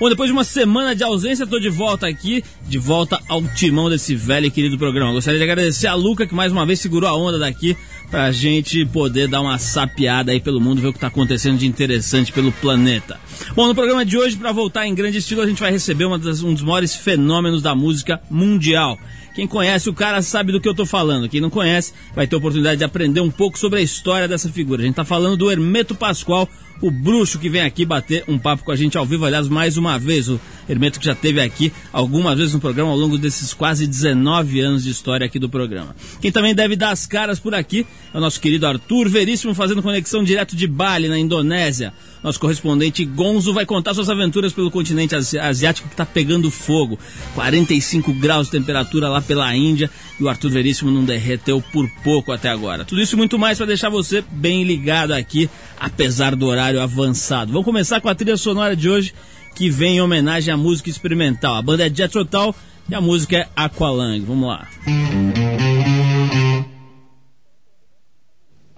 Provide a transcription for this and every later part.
Bom, depois de uma semana de ausência, estou de volta aqui, de volta ao timão desse velho e querido programa. Gostaria de agradecer a Luca, que mais uma vez segurou a onda daqui pra gente poder dar uma sapiada aí pelo mundo, ver o que tá acontecendo de interessante pelo planeta. Bom, no programa de hoje, para voltar em grande estilo, a gente vai receber das, um dos maiores fenômenos da música mundial. Quem conhece o cara sabe do que eu tô falando. Quem não conhece vai ter oportunidade de aprender um pouco sobre a história dessa figura. A gente tá falando do Hermeto Pascoal, o bruxo que vem aqui bater um papo com a gente ao vivo, aliás, mais uma vez. O Hermeto que já teve aqui algumas vezes no programa ao longo desses quase 19 anos de história aqui do programa. Quem também deve dar as caras por aqui é o nosso querido Arthur Veríssimo, fazendo conexão direto de Bali, na Indonésia. Nosso correspondente Gonzo vai contar suas aventuras pelo continente asiático que está pegando fogo. 45 graus de temperatura lá pela Índia e o Arthur Veríssimo não derreteu por pouco até agora. Tudo isso e muito mais para deixar você bem ligado aqui, apesar do horário avançado. Vamos começar com a trilha sonora de hoje que vem em homenagem à música experimental. A banda é Jet Total e a música é Aqualung. Vamos lá.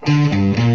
to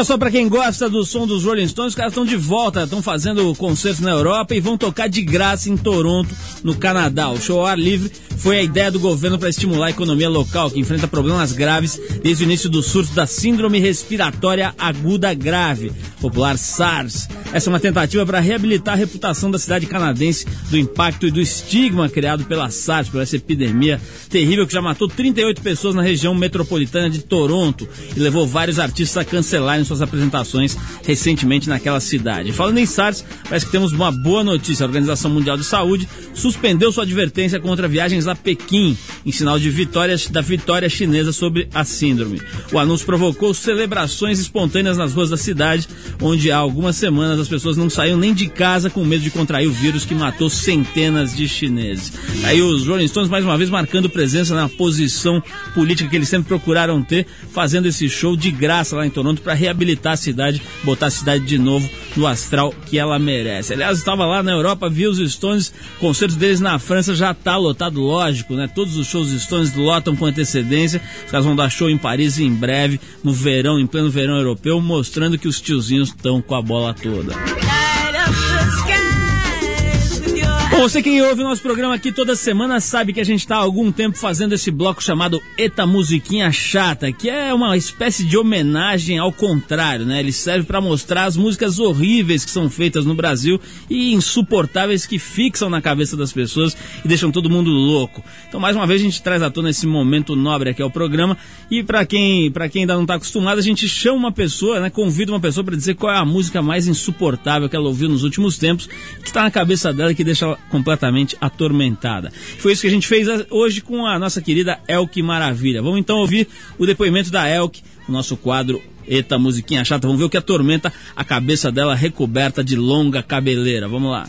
Olha só, para quem gosta do som dos Rolling Stones, os caras estão de volta, estão fazendo concertos na Europa e vão tocar de graça em Toronto, no Canadá. O show ao ar livre foi a ideia do governo para estimular a economia local, que enfrenta problemas graves desde o início do surto da Síndrome Respiratória Aguda Grave, popular SARS. Essa é uma tentativa para reabilitar a reputação da cidade canadense do impacto e do estigma criado pela SARS, por essa epidemia terrível que já matou 38 pessoas na região metropolitana de Toronto e levou vários artistas a cancelarem suas apresentações recentemente naquela cidade. Falando em SARS, parece que temos uma boa notícia. A Organização Mundial de Saúde suspendeu sua advertência contra viagens a Pequim, em sinal de vitória da vitória chinesa sobre a síndrome. O anúncio provocou celebrações espontâneas nas ruas da cidade, onde há algumas semanas as pessoas não saíam nem de casa com medo de contrair o vírus que matou centenas de chineses. Aí os Rolling Stones mais uma vez marcando presença na posição política que eles sempre procuraram ter, fazendo esse show de graça lá em Toronto para reabilitar a cidade, botar a cidade de novo no astral que ela merece. Aliás, estava lá na Europa, vi os Stones, concertos deles na França já tá lotado, lógico, né? Todos os shows Stones lotam com antecedência. Os caras vão dar show em Paris em breve, no verão, em pleno verão europeu, mostrando que os tiozinhos estão com a bola toda. Bom, você que ouve o nosso programa aqui toda semana sabe que a gente está há algum tempo fazendo esse bloco chamado Eta Musiquinha Chata, que é uma espécie de homenagem ao contrário, né? Ele serve para mostrar as músicas horríveis que são feitas no Brasil e insuportáveis que fixam na cabeça das pessoas e deixam todo mundo louco. Então, mais uma vez, a gente traz à tona esse momento nobre aqui ao programa e para quem, quem ainda não está acostumado, a gente chama uma pessoa, né? Convida uma pessoa para dizer qual é a música mais insuportável que ela ouviu nos últimos tempos, que está na cabeça dela que deixa completamente atormentada. Foi isso que a gente fez hoje com a nossa querida Elke Maravilha. Vamos então ouvir o depoimento da Elke, o nosso quadro Eita, musiquinha chata. Vamos ver o que atormenta a cabeça dela recoberta de longa cabeleira. Vamos lá.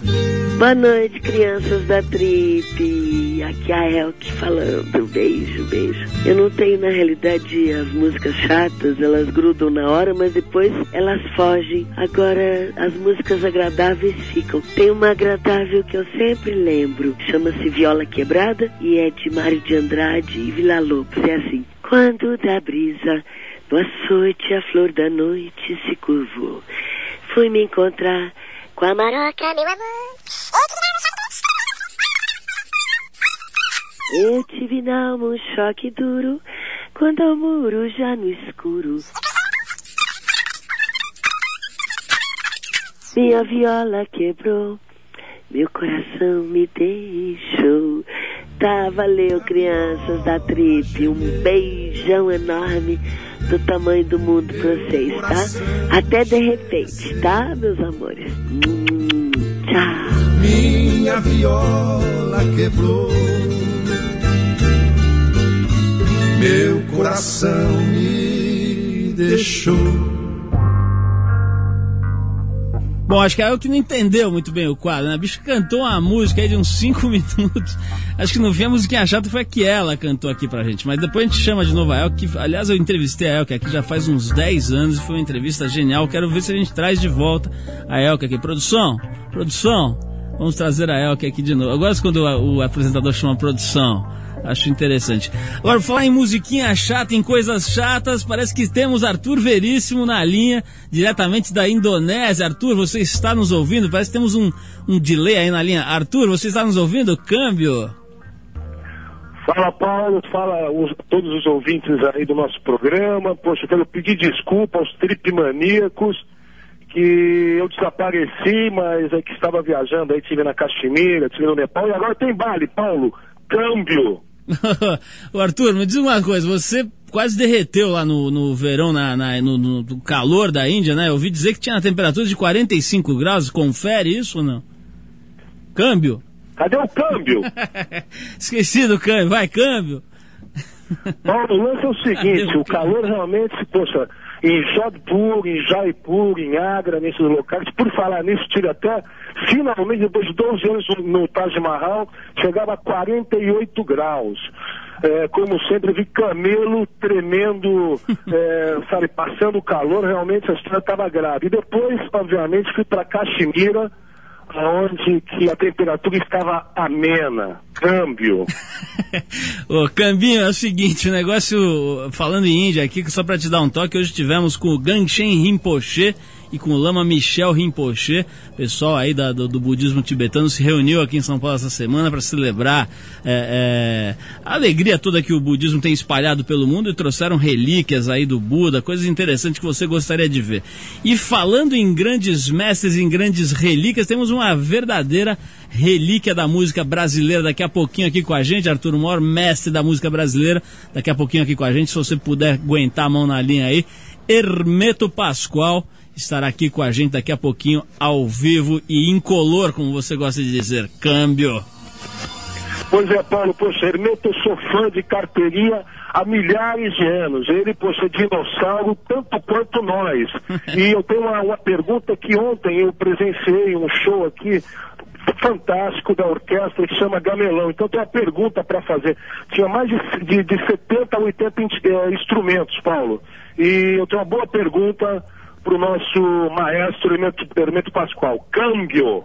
Boa noite, crianças da Trip. Aqui é a Elke falando. Beijo, beijo. Eu não tenho, na realidade, as músicas chatas, elas grudam na hora, mas depois elas fogem. Agora, as músicas agradáveis ficam. Tem uma agradável que eu sempre lembro. Chama-se Viola Quebrada e é de Mário de Andrade e Vila Lobos. É assim. Quando da brisa no açoite a flor da noite se curvou. Fui me encontrar com a maroca, meu amor. Eu tive na alma um choque duro, quando ao muro já no escuro. Minha viola quebrou, meu coração me deixou. Tá, valeu, crianças da trip. Um beijão enorme do tamanho do mundo pra vocês, tá? Até de repente, tá, meus amores? Tchau. Minha viola quebrou. Meu coração me deixou. Bom, acho que é o que não entendeu muito bem o quadro, né? A bicha cantou uma música aí de uns 5 minutos. Acho que no fim a musiquinha chata foi a que ela cantou aqui pra gente. Mas depois a gente chama de novo a Elke. Aliás, eu entrevistei a Elke aqui já faz uns 10 anos e foi uma entrevista genial. Quero ver se a gente traz de volta a Elke aqui. Produção, produção, vamos trazer a Elke aqui de novo. Eu gosto quando o apresentador chama produção. Acho interessante. Agora, falar em musiquinha chata, em coisas chatas, parece que temos Arthur Veríssimo na linha, diretamente da Indonésia. Arthur, você está nos ouvindo? Parece que temos um, um delay aí na linha. Arthur, você está nos ouvindo? Câmbio. Fala Paulo, fala os, todos os ouvintes aí do nosso programa. Poxa, eu quero pedir desculpa aos tripmaníacos que eu desapareci, mas é que estava viajando aí, estive na Caxemira, estive no Nepal e agora tem Bali, Paulo. Câmbio. o Arthur, me diz uma coisa, você quase derreteu lá no, no verão, na, na no, no, calor da Índia, né? Eu ouvi dizer que tinha a temperatura de 45 graus, confere isso ou não? Câmbio? Cadê o câmbio? Esqueci do câmbio, vai, câmbio. Paulo, o lance é o seguinte, o calor realmente, poxa, em Jodhpur, em Jaipur, em Agra, nesses locais. Por falar nisso, tive até, finalmente, depois de 12 anos no Taj Mahal, chegava a 48 graus. É, como sempre, vi camelo tremendo, é, sabe, passando calor, realmente a história estava grave. E depois, obviamente, fui para Caxemira, onde que a temperatura estava amena. Câmbio. Ô, Cambinho, é o seguinte, o negócio, falando em Índia aqui, só para te dar um toque, hoje tivemos com o Gangshen Rinpoche e com o Lama Michel Rinpoche, pessoal aí da, do, do, budismo tibetano se reuniu aqui em São Paulo essa semana para celebrar é, é, a alegria toda que o budismo tem espalhado pelo mundo e trouxeram relíquias aí do Buda, coisas interessantes que você gostaria de ver. E falando em grandes mestres, em grandes relíquias, temos uma verdadeira relíquia da música brasileira daqui a pouquinho aqui com a gente, Arthur Mor, mestre da música brasileira, daqui a pouquinho aqui com a gente, se você puder aguentar a mão na linha aí, Hermeto Pascoal estará aqui com a gente daqui a pouquinho, ao vivo e incolor, como você gosta de dizer. Câmbio. Pois é, Paulo, poxa, Hermeto, eu sou fã de carteirinha há milhares de anos. Ele, poxa, é dinossauro tanto quanto nós. e eu tenho uma, uma pergunta que ontem eu presenciei um show aqui fantástico da orquestra que chama Gamelão. Então tem uma pergunta para fazer. Tinha mais de, de, de 70 a 80 eh, instrumentos, Paulo. E eu tenho uma boa pergunta para o nosso maestro Hermeto Pascoal. Câmbio.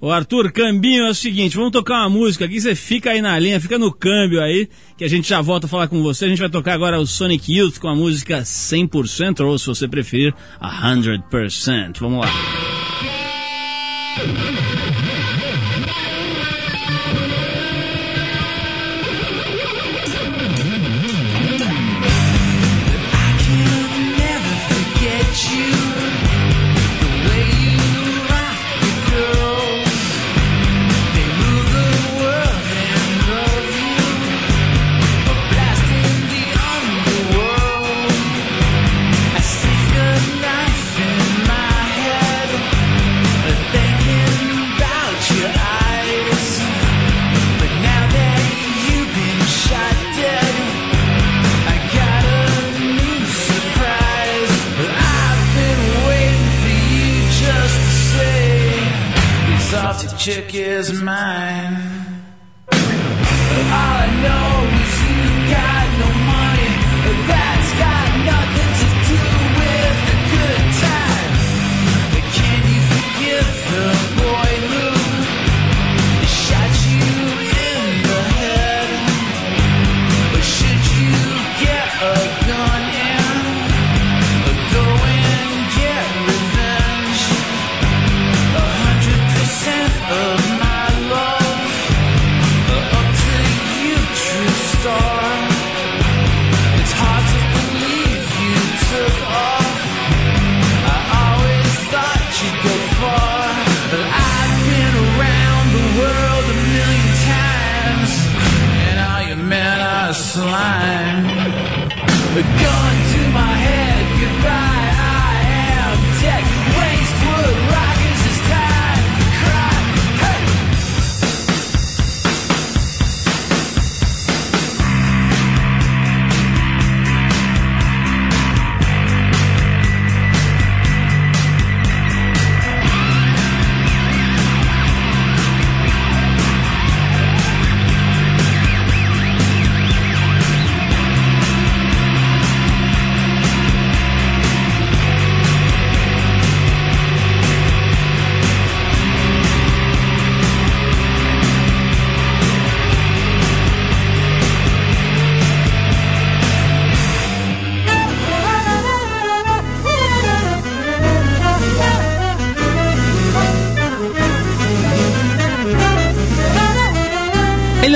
Ô Arthur, câmbio é o seguinte, vamos tocar uma música aqui, você fica aí na linha, fica no câmbio aí, que a gente já volta a falar com você. A gente vai tocar agora o Sonic Youth com a música 100%, ou se você preferir, 100%. Vamos lá. Chick is mine. All I know is slime. A to my head, goodbye.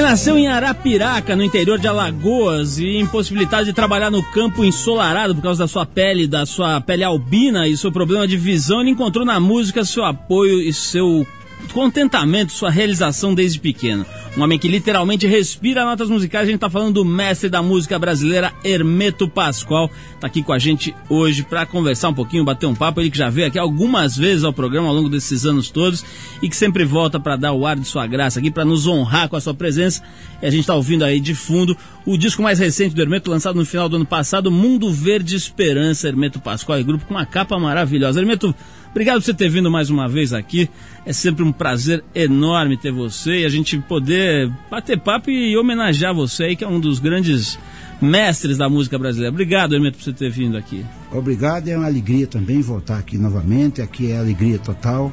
Nasceu em Arapiraca, no interior de Alagoas, e impossibilitado de trabalhar no campo ensolarado por causa da sua pele, da sua pele albina e seu problema de visão, ele encontrou na música seu apoio e seu contentamento, sua realização desde pequeno. Um homem que literalmente respira notas musicais. A gente está falando do mestre da música brasileira, Hermeto Pascoal. Está aqui com a gente hoje para conversar um pouquinho, bater um papo. Ele que já veio aqui algumas vezes ao programa ao longo desses anos todos e que sempre volta para dar o ar de sua graça aqui, para nos honrar com a sua presença. E a gente está ouvindo aí de fundo o disco mais recente do Hermeto, lançado no final do ano passado, Mundo Verde Esperança, Hermeto Pascoal e grupo, com uma capa maravilhosa. Hermeto, Obrigado por você ter vindo mais uma vez aqui. É sempre um prazer enorme ter você e a gente poder bater papo e homenagear você aí, que é um dos grandes mestres da música brasileira. Obrigado, Hermeto, por você ter vindo aqui. Obrigado, é uma alegria também voltar aqui novamente. Aqui é alegria total.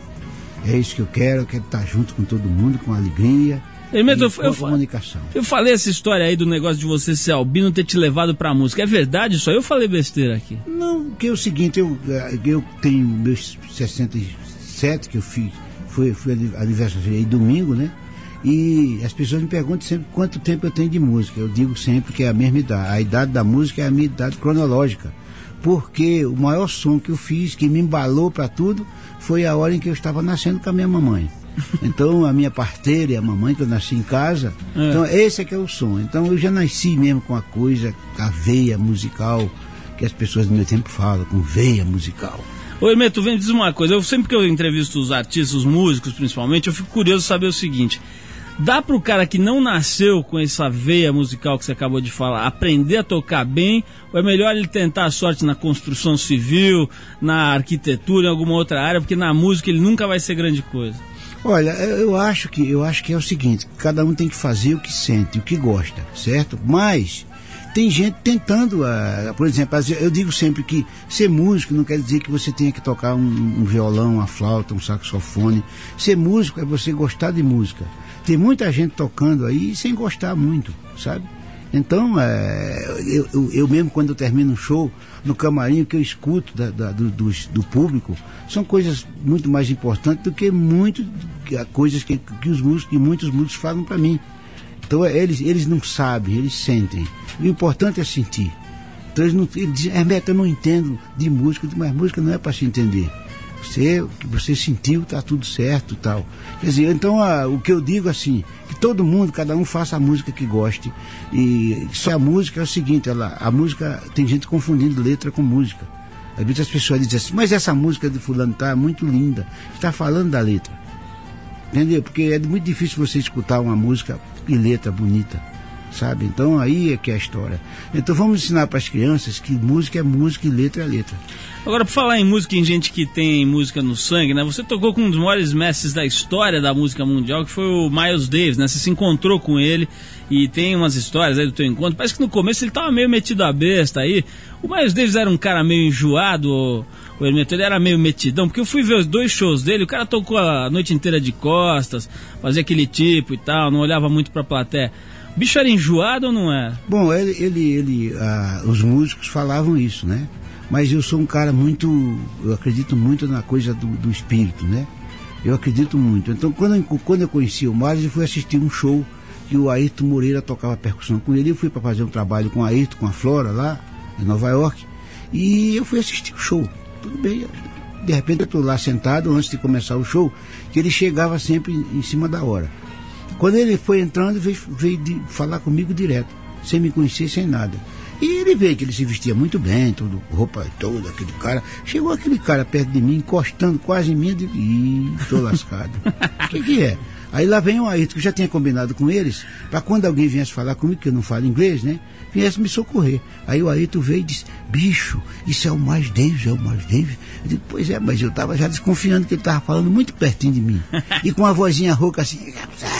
É isso que eu quero, eu quero estar junto com todo mundo, com alegria. Hermeto, eu, eu, comunicação. eu falei essa história aí do negócio de você ser albino ter te levado pra música. É verdade isso aí? Eu falei besteira aqui. Não, que é o seguinte, eu, eu tenho meus 67 que eu fiz, foi, foi aniversário aí domingo, né? E as pessoas me perguntam sempre quanto tempo eu tenho de música. Eu digo sempre que é a mesma idade. A idade da música é a minha idade cronológica. Porque o maior som que eu fiz, que me embalou para tudo, foi a hora em que eu estava nascendo com a minha mamãe. Então a minha parteira e a mamãe que eu nasci em casa. É. Então esse é que é o som. Então eu já nasci mesmo com a coisa, a veia musical que as pessoas do meu tempo falam, com veia musical. Ô Hermeto, vem dizer uma coisa. Eu sempre que eu entrevisto os artistas, os músicos principalmente, eu fico curioso saber o seguinte. Dá para o cara que não nasceu com essa veia musical que você acabou de falar aprender a tocar bem? Ou é melhor ele tentar a sorte na construção civil, na arquitetura, em alguma outra área? Porque na música ele nunca vai ser grande coisa. Olha, eu acho que eu acho que é o seguinte, cada um tem que fazer o que sente, o que gosta, certo? Mas tem gente tentando, uh, por exemplo, eu digo sempre que ser músico não quer dizer que você tenha que tocar um, um violão, uma flauta, um saxofone. Ser músico é você gostar de música. Tem muita gente tocando aí sem gostar muito, sabe? Então, é, eu, eu, eu, mesmo quando eu termino um show, no camarim, o que eu escuto da, da, do, do, do, público são coisas muito mais importantes do que muito coisas que, que os músicos, que muitos músicos falam para mim. Então, é, eles, eles não sabem, eles sentem. o importante é sentir. Então, eles, não, eles dizem, Hermeto, eu não entendo de música, mas música não é para se entender. Você, que você sentiu, tá tudo certo tal. Quer dizer, então a, o que eu digo assim, que todo mundo, cada um faça a música que goste. E só a música é o seguinte, ela, a música, tem gente confundindo letra com música. Às vezes as pessoas dizem assim, mas essa música de fulano tá muito linda, está falando da letra. Entendeu? Porque é muito difícil você escutar uma música e letra bonita sabe? Então aí é que é a história. Então vamos ensinar para as crianças que música é música e letra é letra. Agora, por falar em música, em gente que tem música no sangue, né? Você tocou com um dos maiores mestres da história da música mundial, que foi o Miles Davis, né? Você se encontrou com ele e tem umas histórias aí do teu encontro. Parece que no começo ele tava meio metido a besta aí. O Miles Davis era um cara meio enjoado, o, o Hermeto, ele era meio metidão, porque eu fui ver os dois shows dele, o cara tocou a noite inteira de costas, fazia aquele tipo e tal, não olhava muito pra plateia. Bicho era enjoado ou não é? Bom, ele, ele, ele ah, os músicos falavam isso, né? Mas eu sou um cara muito, eu acredito muito na coisa do, do espírito, né? Eu acredito muito. Então, quando, quando eu conheci o Mário, eu fui assistir um show que o Ayrton Moreira tocava percussão com ele. Eu fui para fazer um trabalho com o Ayrton, com a Flora lá, em Nova York. E eu fui assistir o show. Tudo bem. De repente eu estou lá sentado antes de começar o show, que ele chegava sempre em cima da hora. Quando ele foi entrando, veio, veio falar comigo direto, sem me conhecer, sem nada. E ele veio que ele se vestia muito bem, tudo, roupa toda, aquele cara. Chegou aquele cara perto de mim, encostando quase em mim, eu digo, ih, tô lascado. O que, que é? Aí lá vem o Ayrton, que eu já tinha combinado com eles, para quando alguém viesse falar comigo, que eu não falo inglês, né? Viesse me socorrer. Aí o Ayrton veio e disse, bicho, isso é o mais Davis, é o mais Davis. Eu digo, pois é, mas eu estava já desconfiando que ele estava falando muito pertinho de mim. E com uma vozinha rouca assim,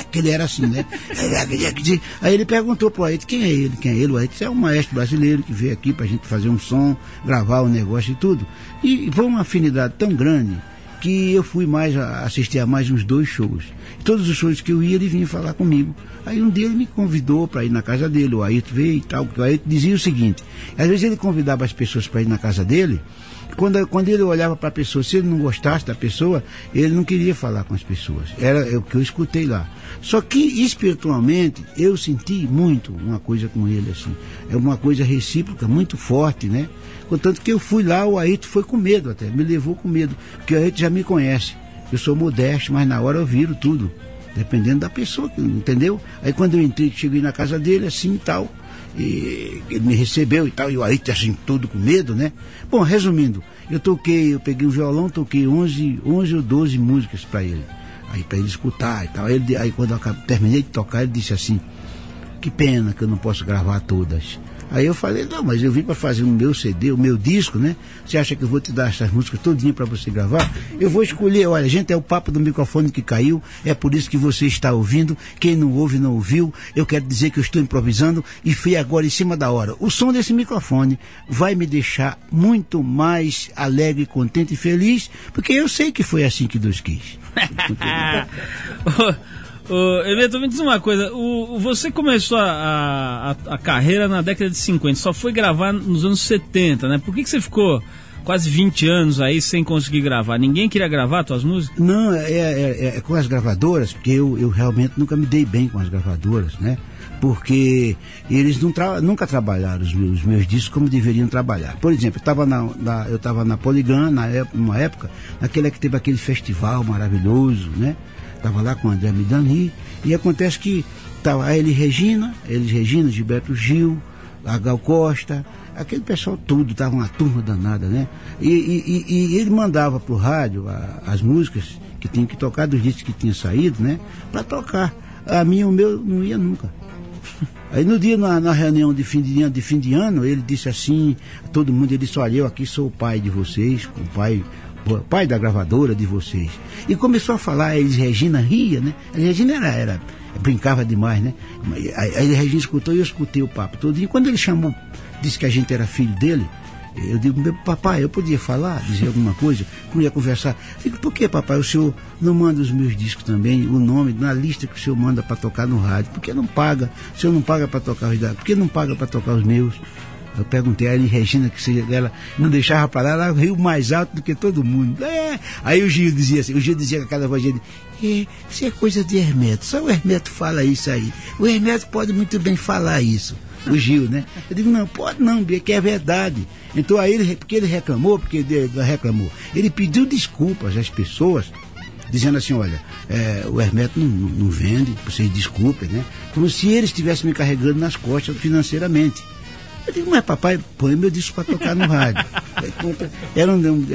que ele era assim, né? Aí ele perguntou pro Ayrton, quem é ele? Quem é ele? O Ayrton é um maestro brasileiro que veio aqui para a gente fazer um som, gravar o um negócio e tudo. E foi uma afinidade tão grande que eu fui mais assistir a mais uns dois shows. Todos os shows que eu ia, ele vinha falar comigo. Aí um dia ele me convidou para ir na casa dele, o Ayrton veio e tal, o Ayrton dizia o seguinte, às vezes ele convidava as pessoas para ir na casa dele, quando, quando ele olhava para a pessoa, se ele não gostasse da pessoa, ele não queria falar com as pessoas. Era o que eu escutei lá. Só que espiritualmente eu senti muito uma coisa com ele assim. É uma coisa recíproca muito forte, né? Contanto que eu fui lá, o Aito foi com medo até, me levou com medo, porque o Aito já me conhece. Eu sou modesto, mas na hora eu viro tudo, dependendo da pessoa, entendeu? Aí quando eu entrei, cheguei na casa dele, assim e tal, e ele me recebeu e tal, e o Aito assim, todo com medo, né? Bom, resumindo, eu toquei, eu peguei o violão, toquei 11, 11 ou 12 músicas para ele, aí para ele escutar e tal. Ele, aí quando eu terminei de tocar, ele disse assim, que pena que eu não posso gravar todas. Aí eu falei, não, mas eu vim para fazer o meu CD, o meu disco, né? Você acha que eu vou te dar essas músicas todinha para você gravar? Eu vou escolher, olha, gente, é o papo do microfone que caiu, é por isso que você está ouvindo. Quem não ouve, não ouviu. Eu quero dizer que eu estou improvisando e fui agora em cima da hora. O som desse microfone vai me deixar muito mais alegre, contente e feliz, porque eu sei que foi assim que Deus quis. Ô, Emeto, me diz uma coisa. O, você começou a, a, a, carreira na década de 50, só foi gravar nos anos 70, né? Por que, que você ficou quase 20 anos aí sem conseguir gravar? Ninguém queria gravar suas músicas? Não, é, é, é, é, com as gravadoras, porque eu, eu realmente nunca me dei bem com as gravadoras, né? Porque eles tra nunca trabalharam os meus, os meus, discos como deveriam trabalhar. Por exemplo, eu estava na, na, eu na Polygram, na época, numa época, naquela que teve aquele festival maravilhoso, né? Estava lá com André Midani, e acontece que estava a Eli Regina, Elis Regina, Gilberto Gil, a Gal Costa, aquele pessoal todo, estava uma turma danada, né? E, e, e ele mandava para o rádio a, as músicas que tinha que tocar, dos discos que tinha saído, né? Para tocar. A minha, o meu, não ia nunca. Aí no dia, na, na, reunião de fim de, de fim de ano, ele disse assim, todo mundo, ele disse, olha, eu aqui sou o pai de vocês, o pai pai da gravadora de vocês. E começou a falar, eles, Regina ria, né? A Regina era, era, brincava demais, né? A Regina escutou e eu escutei o papo todo. E quando ele chamou, disse que a gente era filho dele, eu digo, meu papai, eu podia falar, dizer alguma coisa, queria conversar. Digo, por que, papai, o senhor não manda os meus discos também, o nome, na lista que o senhor manda para tocar no rádio? Por que não paga? O senhor não paga para tocar os dados? Por que não paga para tocar os meus? Eu perguntei a ele, Regina, que se ela não deixava parar, ela riu mais alto do que todo mundo. É. Aí o Gil dizia assim, o Gil dizia com aquela voz dele, é, isso é coisa de Hermeto, só o Hermeto fala isso aí. O Hermeto pode muito bem falar isso. O Gil, né? Eu digo, não, pode não, que é verdade. Então aí ele, porque ele reclamou, porque ele reclamou, ele pediu desculpas às pessoas, dizendo assim, olha, é, o Hermeto não, não, vende, vocês desculpem, né? Como se ele estivesse me carregando nas costas financeiramente. Eu digo, mas papai, põe meu disco para tocar no rádio. Era um,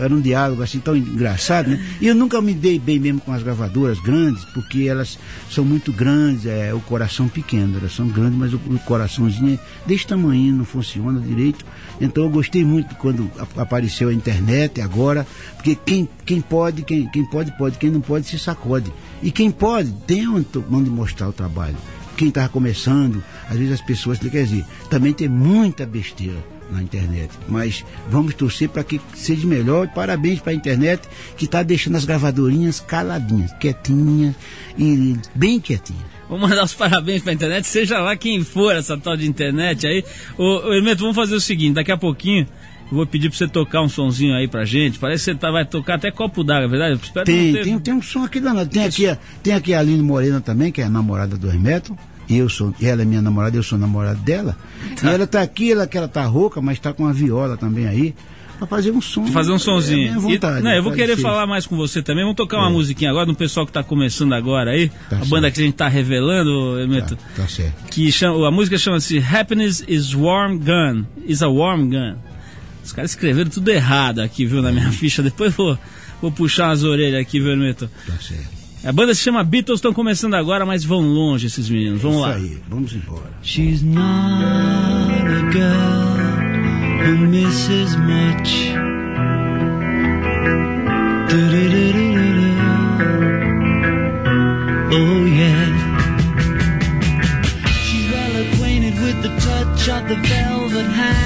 era um diálogo assim tão engraçado, né? E eu nunca me dei bem mesmo com as gravadoras grandes, porque elas são muito grandes, é o coração pequeno, elas são grandes, mas o, o coraçãozinho é desse tamanho, não funciona direito. Então eu gostei muito quando apareceu a internet agora, porque quem, quem pode, quem, quem pode, pode, quem não pode se sacode. E quem pode, tem onde mostrar o trabalho quem estava começando, às vezes as pessoas, quer dizer, também tem muita besteira na internet. Mas vamos torcer para que seja melhor e parabéns para a internet que está deixando as gravadorinhas caladinhas, quietinhas e bem quietinhas. Vou mandar os parabéns para a internet, seja lá quem for essa tal de internet aí. Ô, ô Hermeto, vamos fazer o seguinte, daqui a pouquinho vou pedir para você tocar um sonzinho aí pra gente. Parece que você tá, vai tocar até copo d'água, é verdade? Tem, ter... tem, tem um som aqui danado. Tem aqui, tem aqui a Aline Morena também, que é a namorada do Hermeto. Eu sou, ela é minha namorada, eu sou namorado dela. Tá. E ela tá aqui, ela que ela tá rouca, mas tá com a viola também aí. Pra fazer um som. Fazer um sonzinho. É vontade, e, não, eu vou querer ser. falar mais com você também. Vamos tocar uma é. musiquinha agora do pessoal que tá começando agora aí. Tá a certo. banda que a gente tá revelando, Emeto. Tá, tá certo. Que chama, a música chama-se Happiness is Warm Gun. Is a Warm Gun. Os caras escreveram tudo errado aqui, viu, na minha ficha. Depois vou, vou puxar as orelhas aqui, viu, Emeto? Tá certo. A banda se chama Beatles, estão começando agora, mas vão longe esses meninos. Vamos Isso lá. Aí, vamos embora. She's not a girl who misses much. Oh yeah. She's well acquainted with the touch of the velvet hand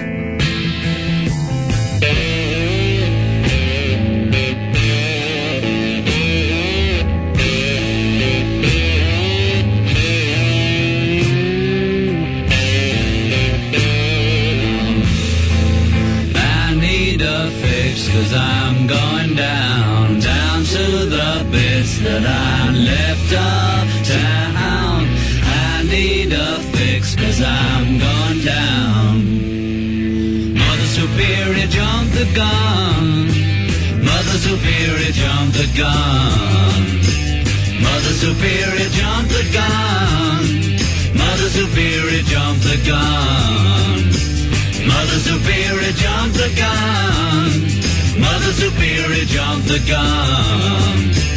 Bits that I left uptown. I need a fix cause I'm going down. Mother Superior jumped the gun. Mother Superior jumped the gun. Mother Superior jumped the gun. Mother Superior jumped the gun. Mother Superior jumped the gun. Mother Superior jumped the gun.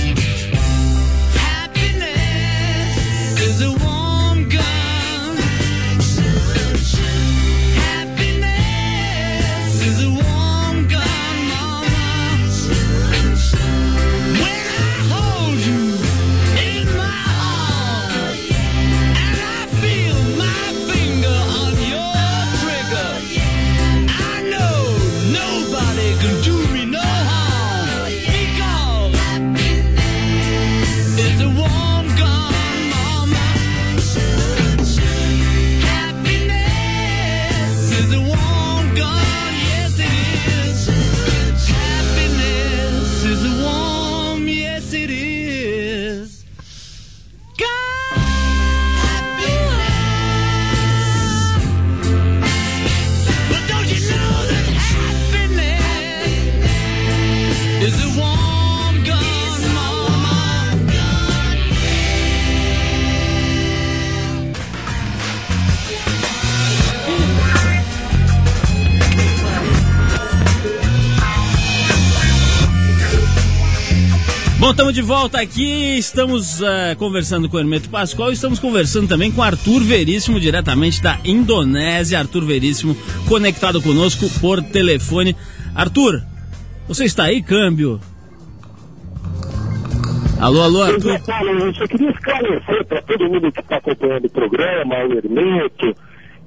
Estamos de volta aqui, estamos eh, conversando com o Hermeto Pascoal e estamos conversando também com Arthur Veríssimo, diretamente da Indonésia. Arthur Veríssimo, conectado conosco por telefone. Arthur, você está aí, câmbio? Alô, alô, Arthur. Eu só queria esclarecer para todo mundo que está acompanhando o programa, o Hermeto,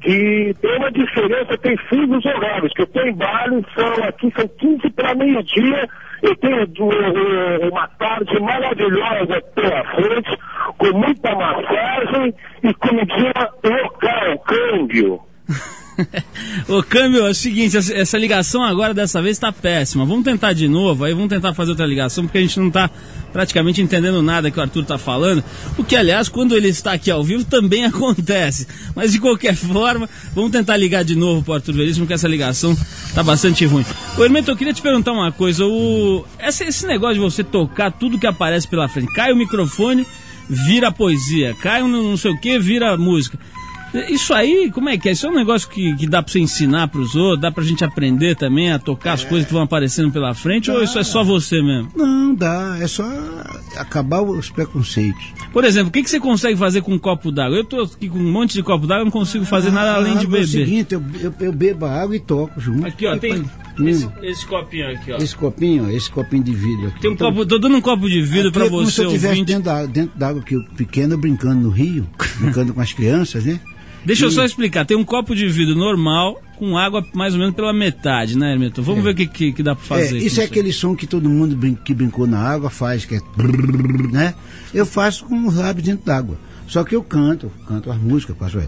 que tem uma diferença, tem fusos horários, que eu estou em Bali, são aqui, são 15 para meio-dia, eu tenho uma tarde maravilhosa pela frente, com muita massagem e comidinha local, câmbio. Ô, câmbio, é o seguinte, essa, ligação agora dessa vez está péssima. Vamos tentar de novo, aí vamos tentar fazer outra ligação, porque a gente não está praticamente entendendo nada que o Arthur está falando. O que, aliás, quando ele está aqui ao vivo também acontece. Mas de qualquer forma, vamos tentar ligar de novo para o Arthur Veríssimo, porque essa ligação está bastante ruim. Ô, Hermeto, eu queria te perguntar uma coisa. O... Esse, esse negócio de você tocar tudo que aparece pela frente, cai o microfone, vira poesia, cai um não sei o que, vira música. Isso aí, como é que é? Isso é um negócio que, que dá pra você ensinar pros outros, dá pra gente aprender também a tocar as coisas que vão aparecendo pela frente, ou isso é só você mesmo? Não, dá. É só acabar os preconceitos. Por exemplo, o que, que você consegue fazer com um copo d'água? Eu tô aqui com um monte de copo d'água, não consigo fazer nada além de água É o beber. seguinte, eu, eu, eu bebo a água e toco junto. Aqui, ó, tem Hum. Esse, esse copinho aqui, ó. Esse copinho, ó, esse copinho de vidro aqui. Tem um Então, copo, tô dando um copo de vidro aqui pra é como se você, eu estivesse ouvinte. dentro da, dentro da água eu pequeno brincando no rio, brincando com as crianças, né? Deixa eu só explicar, tem um copo de vidro normal, com água mais ou menos pela metade, né, Hermeto? Vamos ver o que, que, que dá pra É, fazer. isso com é aquele som que todo mundo brin- que brincou na água faz, que é né? Eu faço com os lábios dentro d'água. Só que eu canto, canto as músicas, faço é.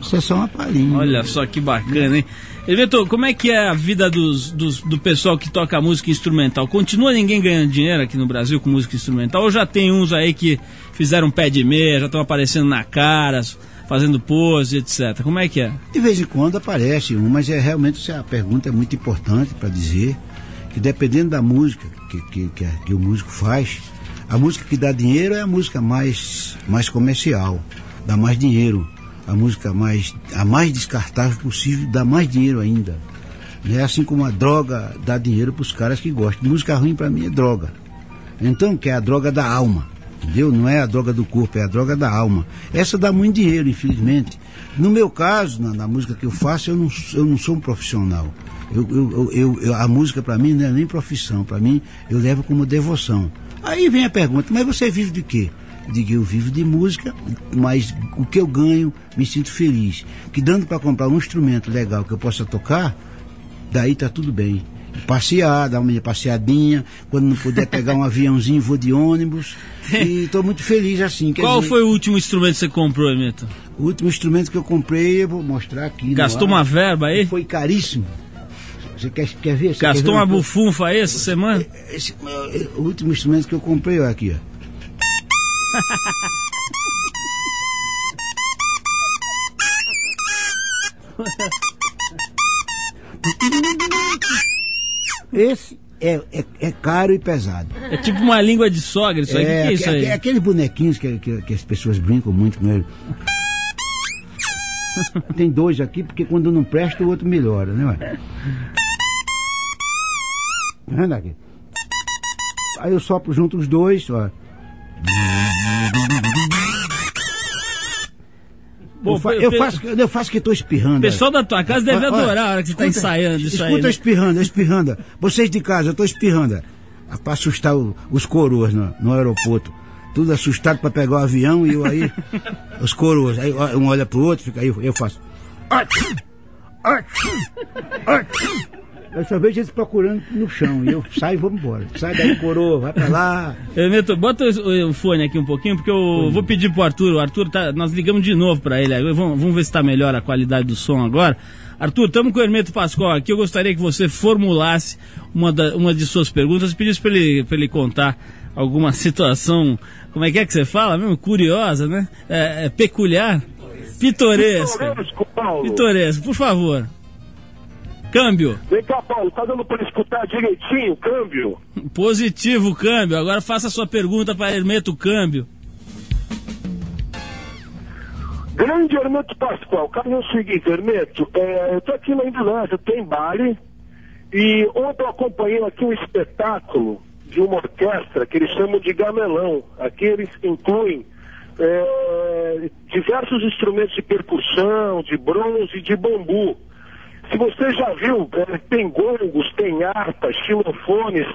Isso é só uma palhinha. Olha só que bacana, hein? Hermeto, como é que é a vida dos, dos- do pessoal que toca música instrumental? Continua ninguém ganhando dinheiro aqui no Brasil com música instrumental? Ou já tem uns aí que fizeram pé de meia, já estão aparecendo na cara, fazendo pose, etc. Como é que é? De vez em quando aparece um, mas é realmente essa pergunta é muito importante para dizer que dependendo da música que, que, que, a- que o músico faz, A música que dá dinheiro é a música mais, mais comercial, dá mais dinheiro. A música mais, a mais descartável possível dá mais dinheiro ainda. Né? Assim como a droga dá dinheiro para os caras que gostam. Música ruim para mim é droga. Então, que é a droga da alma. Entendeu? Não é a droga do corpo, é a droga da alma. Essa dá muito dinheiro, infelizmente. No meu caso, na, na música que eu faço, eu não, eu não sou um profissional. Eu, eu, eu, eu- a música para mim não é nem profissão, para mim eu levo como devoção. Aí vem a pergunta, mas você vive de quê? Digo, eu vivo de música, mas o que eu ganho, me sinto feliz. Que dando para comprar um instrumento legal que eu possa tocar, daí tá tudo bem. Passear, dar uma minha passeadinha, quando não puder pegar um aviãozinho, vou de ônibus. E estou muito feliz assim. quer Qual dizer, foi o último instrumento que você comprou, Hermeto? o último instrumento que eu comprei? Eu vou mostrar aqui. Gastou uma verba aí? Foi caríssimo. Você quer, quer ver? Você quer Gastou ver uma um bufunfa aí essa semana? Esse, o último instrumento que eu comprei, ó, aqui, ó. Esse é, é, é caro e pesado. É tipo uma língua de sogra isso aí. O que, que é isso aí? Aqueles bonequinhos que, que, que as pessoas brincam muito com ele. Tem dois aqui, porque quando não presta, o outro melhora, né? vendo aqui? Aí eu sopro junto os dois, ó. Bom, eu, fa- eu faço, eu faço que estou espirrando. O pessoal da tua casa deve Olha, adorar a hora que você está escuta- ensaiando isso escuta aí. eu né? espirrando, espirrando. Vocês de casa, eu estou espirrando. Ah, Para assustar o- os coroas no, no aeroporto. Tudo assustado para pegar o avião e eu aí. os coroas. Aí um olha pro outro, fica aí, eu faço. Eu só vejo eles procurando no chão. E eu saio e vou embora. Sai daí, coroa, vai pra lá. Hermeto, bota o, o fone aqui um pouquinho, porque eu vou pedir pro Arthur. O Arthur tá. Nós ligamos de novo para ele. Vamos, vamos ver se tá melhor a qualidade do som agora. Arthur, estamos com o Hermeto Pascoal aqui. Eu gostaria que você formulasse uma, da- uma de suas perguntas e pedisse para ele, pra ele contar alguma situação. Como é que é que você fala mesmo? Curiosa, né? É, é peculiar? Pitoresca. Pitoresco, Paulo. Pitoresca, por favor. Câmbio. Vem cá, Paulo, tá dando para escutar direitinho o câmbio? Positivo câmbio. Agora faça a sua pergunta para Hermeto Câmbio. Grande Hermeto Pascoal, o caso é o seguinte, Hermeto, é, eu tô aqui na Indonésia, tô em Bali, e ontem eu acompanhei aqui um espetáculo de uma orquestra que eles chamam de gamelão. Aqui eles incluem é, diversos instrumentos de percussão, de bronze e de bambu. Se você já viu, é, tem gongos, tem harpas, xilofones,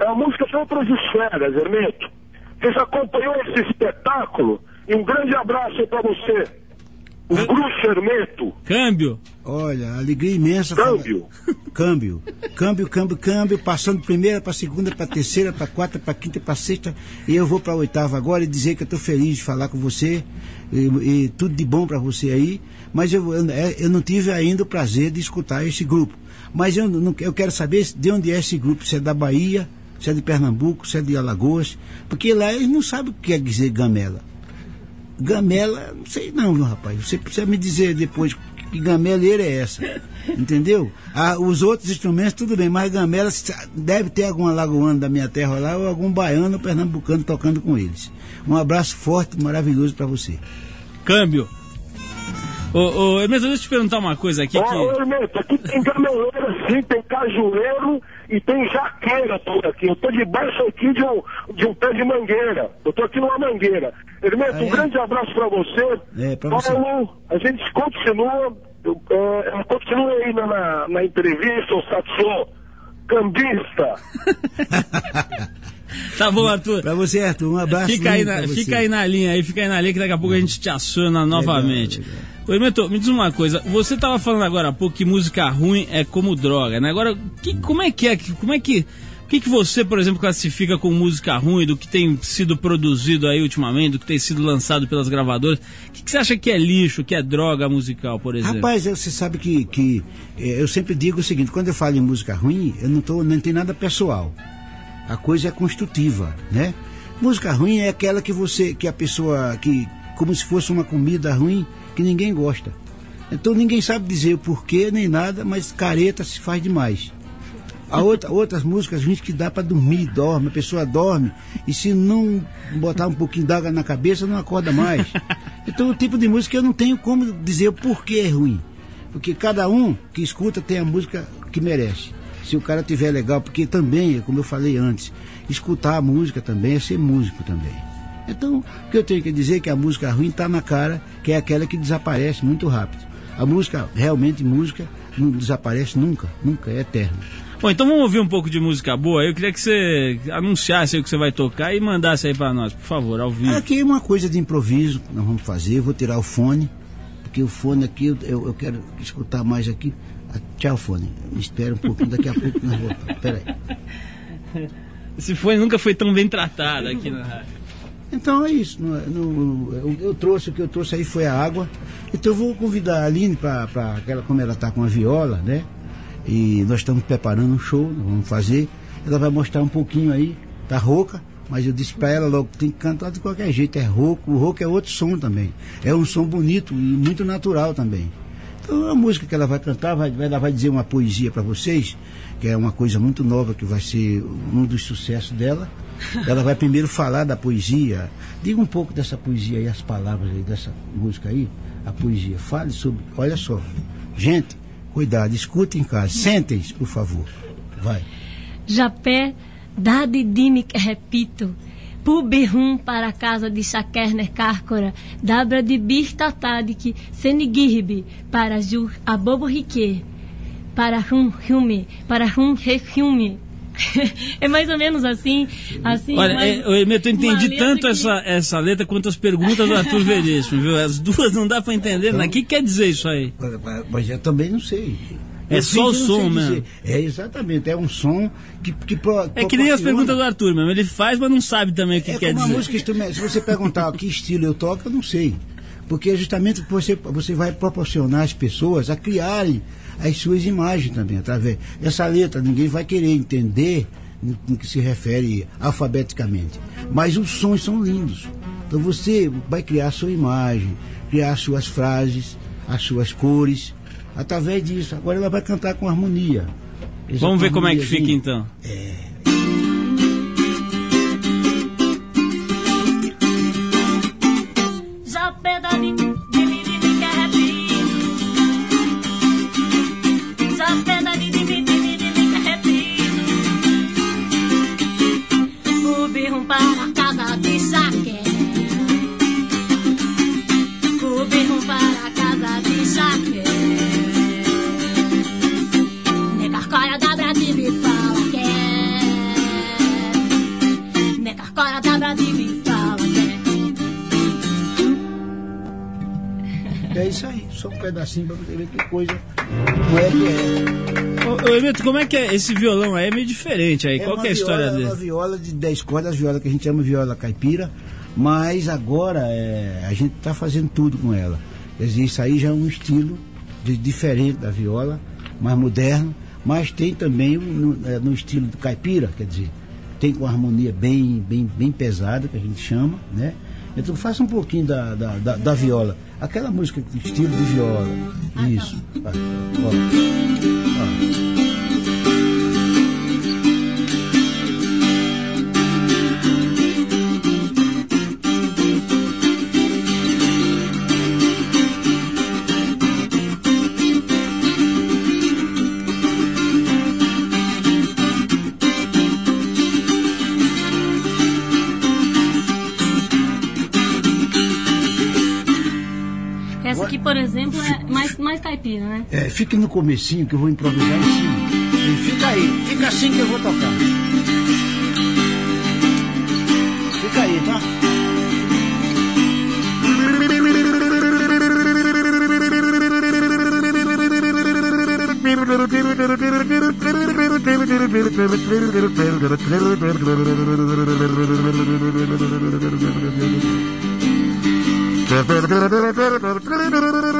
é uma música de outras esferas, Hermeto. Você já acompanhou esse espetáculo? E um grande abraço para você, o Bruxo Hermeto. Câmbio. Olha, alegria imensa. falar- Câmbio. Câmbio. Câmbio, câmbio, câmbio, passando primeira para segunda, para terceira, para quarta, para quinta, para sexta. E eu vou para a oitava agora e dizer que eu estou feliz de falar com você. E, e tudo de bom para você aí. Mas eu, é, eu não tive ainda o prazer de escutar esse grupo. Mas eu, não, eu quero saber de onde é esse grupo. Se é da Bahia, se é de Pernambuco, se é de Alagoas. Porque lá eles não sabem o que quer dizer gamela. Gamela, não sei não, viu, rapaz. Você precisa me dizer depois que gameleira é essa. Entendeu? Ah, os outros instrumentos, tudo bem, mas gamela deve ter algum alagoano da minha terra lá ou algum baiano ou pernambucano tocando com eles. Um abraço forte maravilhoso para você. Câmbio. Ô, ô, Hermeto, deixa eu te perguntar uma coisa aqui Ó, que... ô, Hermeto, aqui tem gameleira sim, tem cajueiro e tem jaqueira por aqui. Eu tô debaixo aqui de um, de um pé de mangueira. Eu tô aqui numa mangueira. Hermeto, Ah, é? um grande abraço pra você. É, pra Paulo, a gente continua, eu, é, continua aí na, na, na entrevista, o Satsô, cambista. Tá bom, Arthur. Para você, Arthur, um abraço. Fica aí, na, pra fica aí na linha aí, fica aí na linha que daqui a pouco a gente te aciona novamente. legal. Ô, Hermeto, me diz uma coisa, você tava falando agora há pouco que música ruim é como droga, né? Agora, que, como é que é, como é que, o que, que você, por exemplo, classifica como música ruim do que tem sido produzido aí ultimamente, do que tem sido lançado pelas gravadoras? O que, que você acha que é lixo, que é droga musical, por exemplo? Rapaz, você sabe que, que eh, eu sempre digo o seguinte, quando eu falo em música ruim, eu não, tô, não tem nada pessoal. A coisa é construtiva, né? Música ruim é aquela que você, que a pessoa, que como se fosse uma comida ruim que ninguém gosta. Então ninguém sabe dizer o porquê nem nada, mas careta se faz demais. A outra, outras músicas, gente que dá para dormir, dorme, a pessoa dorme, e se não botar um pouquinho d'água na cabeça, não acorda mais. Então, o tipo de música eu não tenho como dizer o porquê é ruim. Porque cada um que escuta tem a música que merece. Se o cara tiver legal, porque também, como eu falei antes, escutar a música também é ser músico também. Então, o que eu tenho que dizer é que a música ruim está na cara, que é aquela que desaparece muito rápido. A música, realmente música, não desaparece nunca, nunca, é eterna. Bom, então vamos ouvir um pouco de música boa. Eu queria que você anunciasse o que você vai tocar e mandasse aí pra nós, por favor, ao vivo. Aqui é uma coisa de improviso que nós vamos fazer, eu vou tirar o fone, porque o fone aqui, eu, eu quero escutar mais aqui. Tchau, fone. Espera um pouquinho, daqui a pouco nós voltamos. Pera aí. Esse fone nunca foi tão bem tratado aqui na rádio. Então é isso. não é- não- eu, eu trouxe, o que eu trouxe aí foi a água. Então eu vou convidar a Aline para aquela, como ela está com a viola, né? E nós estamos preparando um show, vamos fazer. Ela vai mostrar um pouquinho aí, tá rouca, mas eu disse para ela logo, tem que cantar de qualquer jeito, é rouco, o rouco é outro som também. É um som bonito e muito natural também. Então a música que ela vai cantar, vai, vai- ela vai dizer uma poesia para vocês, que é uma coisa muito nova, que vai ser um dos sucessos dela. Ela vai primeiro falar da poesia. Diga um pouco dessa poesia aí, as palavras aí dessa música aí, a poesia. Fale sobre. Olha só. Gente, cuidado, escutem em casa. Sentem-se, por favor. Vai. Japé, dade dime que repito. Puberrum para a casa de Chakerner Cárcora, dabra de Birtatadik, Senigirbi, para Ju Abobo Rique, para Rum Hume, para Rum Rehume. é mais ou menos assim, assim. Olha, mas é, eu, eu entendi tanto que- essa, essa letra quanto as perguntas do Arthur Veríssimo, viu? As duas não dá pra entender. né? O que quer dizer isso aí? Mas eu também não sei. É Eu só o som dizer. É exatamente, é um som que, que pro- É que nem as perguntas do Arthur mesmo. Ele faz, mas não sabe também o que é quer dizer. música instrumento. Se você perguntar que estilo eu toco, eu não sei. Porque é justamente que você, você vai proporcionar às pessoas a criarem as suas imagens também, através dessa letra. Ninguém vai querer entender no que se refere alfabeticamente. Mas os sons são lindos. Então você vai criar a sua imagem, criar as suas frases, as suas cores, através disso. Agora ela vai cantar com harmonia. Essa Vamos ver como é que fica então. Japé, É isso aí, só um pedacinho pra você ver que coisa não é que é. Ô, ô Emito, como é que é? Esse violão aí é meio diferente aí. Qual uma que é a história viola, dele? É uma viola de 10 cordas, viola que a gente chama viola caipira, mas agora é, a gente está fazendo tudo com ela. Quer dizer, isso aí já é um estilo de- diferente da viola, mais moderno, mas tem também no, é, no estilo do caipira, quer dizer, tem com harmonia bem, bem, bem pesada, que a gente chama, né? Então faça um pouquinho da, da, da, da viola. Aquela música do estilo de viola. Isso. Vai, É, fique no comecinho que eu vou improvisar em cima. E fica aí, fica assim que eu vou tocar. Fica aí, tá?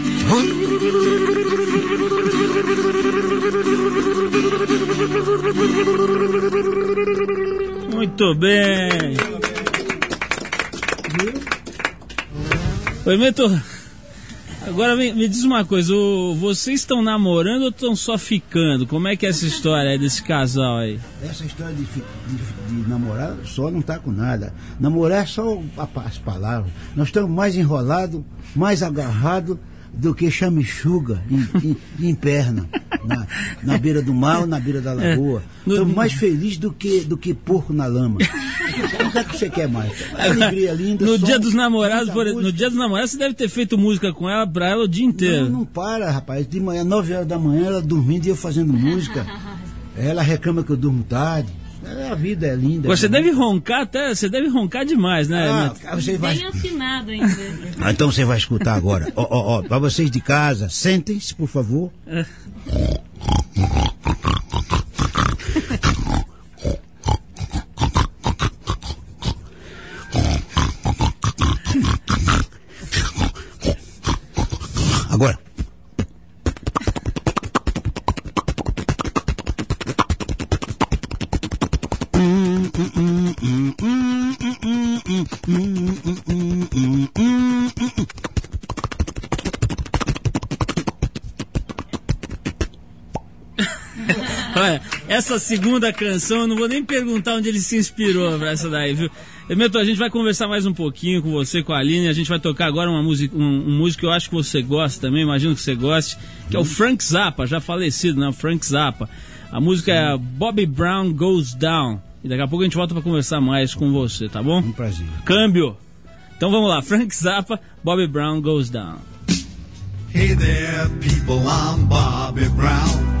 Muito bem. Oi, Mentor. Agora me, me diz uma coisa, o- vocês estão namorando ou estão só ficando? Como é que é essa história desse casal aí? Essa história de, de- de namorar só não tá com nada. Namorar é só as palavras. Nós estamos mais enrolados, mais agarrados do que chamichuga em, em- em perna. Na, na beira do mar ou na beira da lagoa. No- Estamos mais felizes do que, do que porco na lama. O que é que você quer mais? Alegria linda. No som, dia dos namorados, por, no dia dos namorados, você deve ter feito música com ela pra ela o dia inteiro. Não, não para, rapaz. De manhã, 9 horas da manhã, ela dormindo e eu fazendo música. Ela reclama que eu durmo tarde. É, A vida é linda. Você né? deve roncar até, você deve roncar demais, né? Ah, você vai... Bem afinado ainda. Ah, então você vai escutar agora. Ó, ó, ó, pra vocês de casa, sentem-se, por favor. Agora. Olha, essa segunda canção, eu não vou nem perguntar onde ele se inspirou pra essa daí, viu? Mentor, a gente vai conversar mais um pouquinho com você, com a Aline. A gente vai tocar agora uma música, um, um músico que eu acho que você gosta também, imagino que você goste, que é o Frank Zappa, já falecido, né? O Frank Zappa. A música é Bobby Brown Goes Down. E daqui a pouco a gente volta pra conversar mais com você, tá bom? Um prazer. Câmbio. Então vamos lá, Frank Zappa, Bobby Brown Goes Down. Hey there, people, I'm Bobby Brown.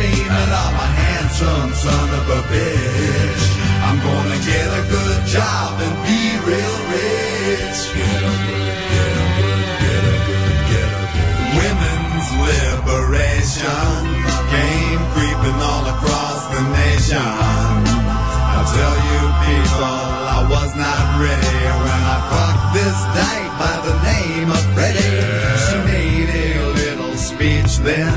and I'm a handsome son of a bitch. I'm gonna get a good job and be real rich. Get a good, get a good, get a good, get a good. Women's liberation came creeping all across the nation. I tell you people, I was not ready when I fucked this dyke by the name of Freddie. She made a little speech then,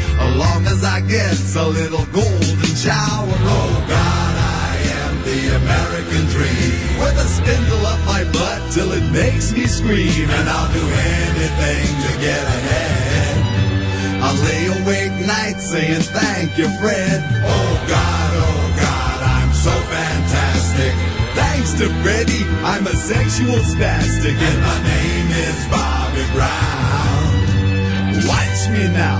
long as I get a little golden shower. Oh God, I am the American dream, with a spindle up my butt till it makes me scream, and I'll do anything to get ahead. I lay awake nights saying thank you, Fred. Oh God, oh God, I'm so fantastic. Thanks to Freddy. I'm a sexual spastic, and my name is Bobby Brown. Watch me now,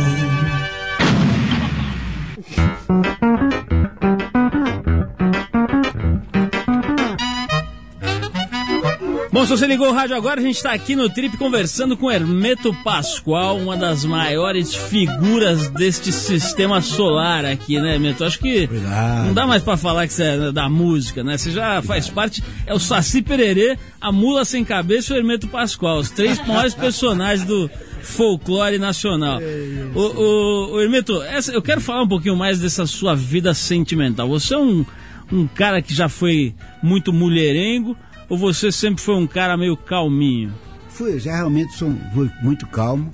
Bom, se você ligou o rádio agora, a gente está aqui no Trip conversando com Hermeto Pascoal, uma das maiores figuras deste sistema solar aqui, né, Hermeto? Acho que Obrigado. não dá mais para falar que você é da música, né? Você já faz parte, é o Saci Pererê, a Mula Sem Cabeça e o Hermeto Pascoal, os três maiores personagens do folclore nacional. O, o, o Hermeto, essa- eu quero falar um pouquinho mais dessa sua vida sentimental. Você é um, um cara que já foi muito mulherengo, ou você sempre foi um cara meio calminho? Fui, já realmente sou muito calmo.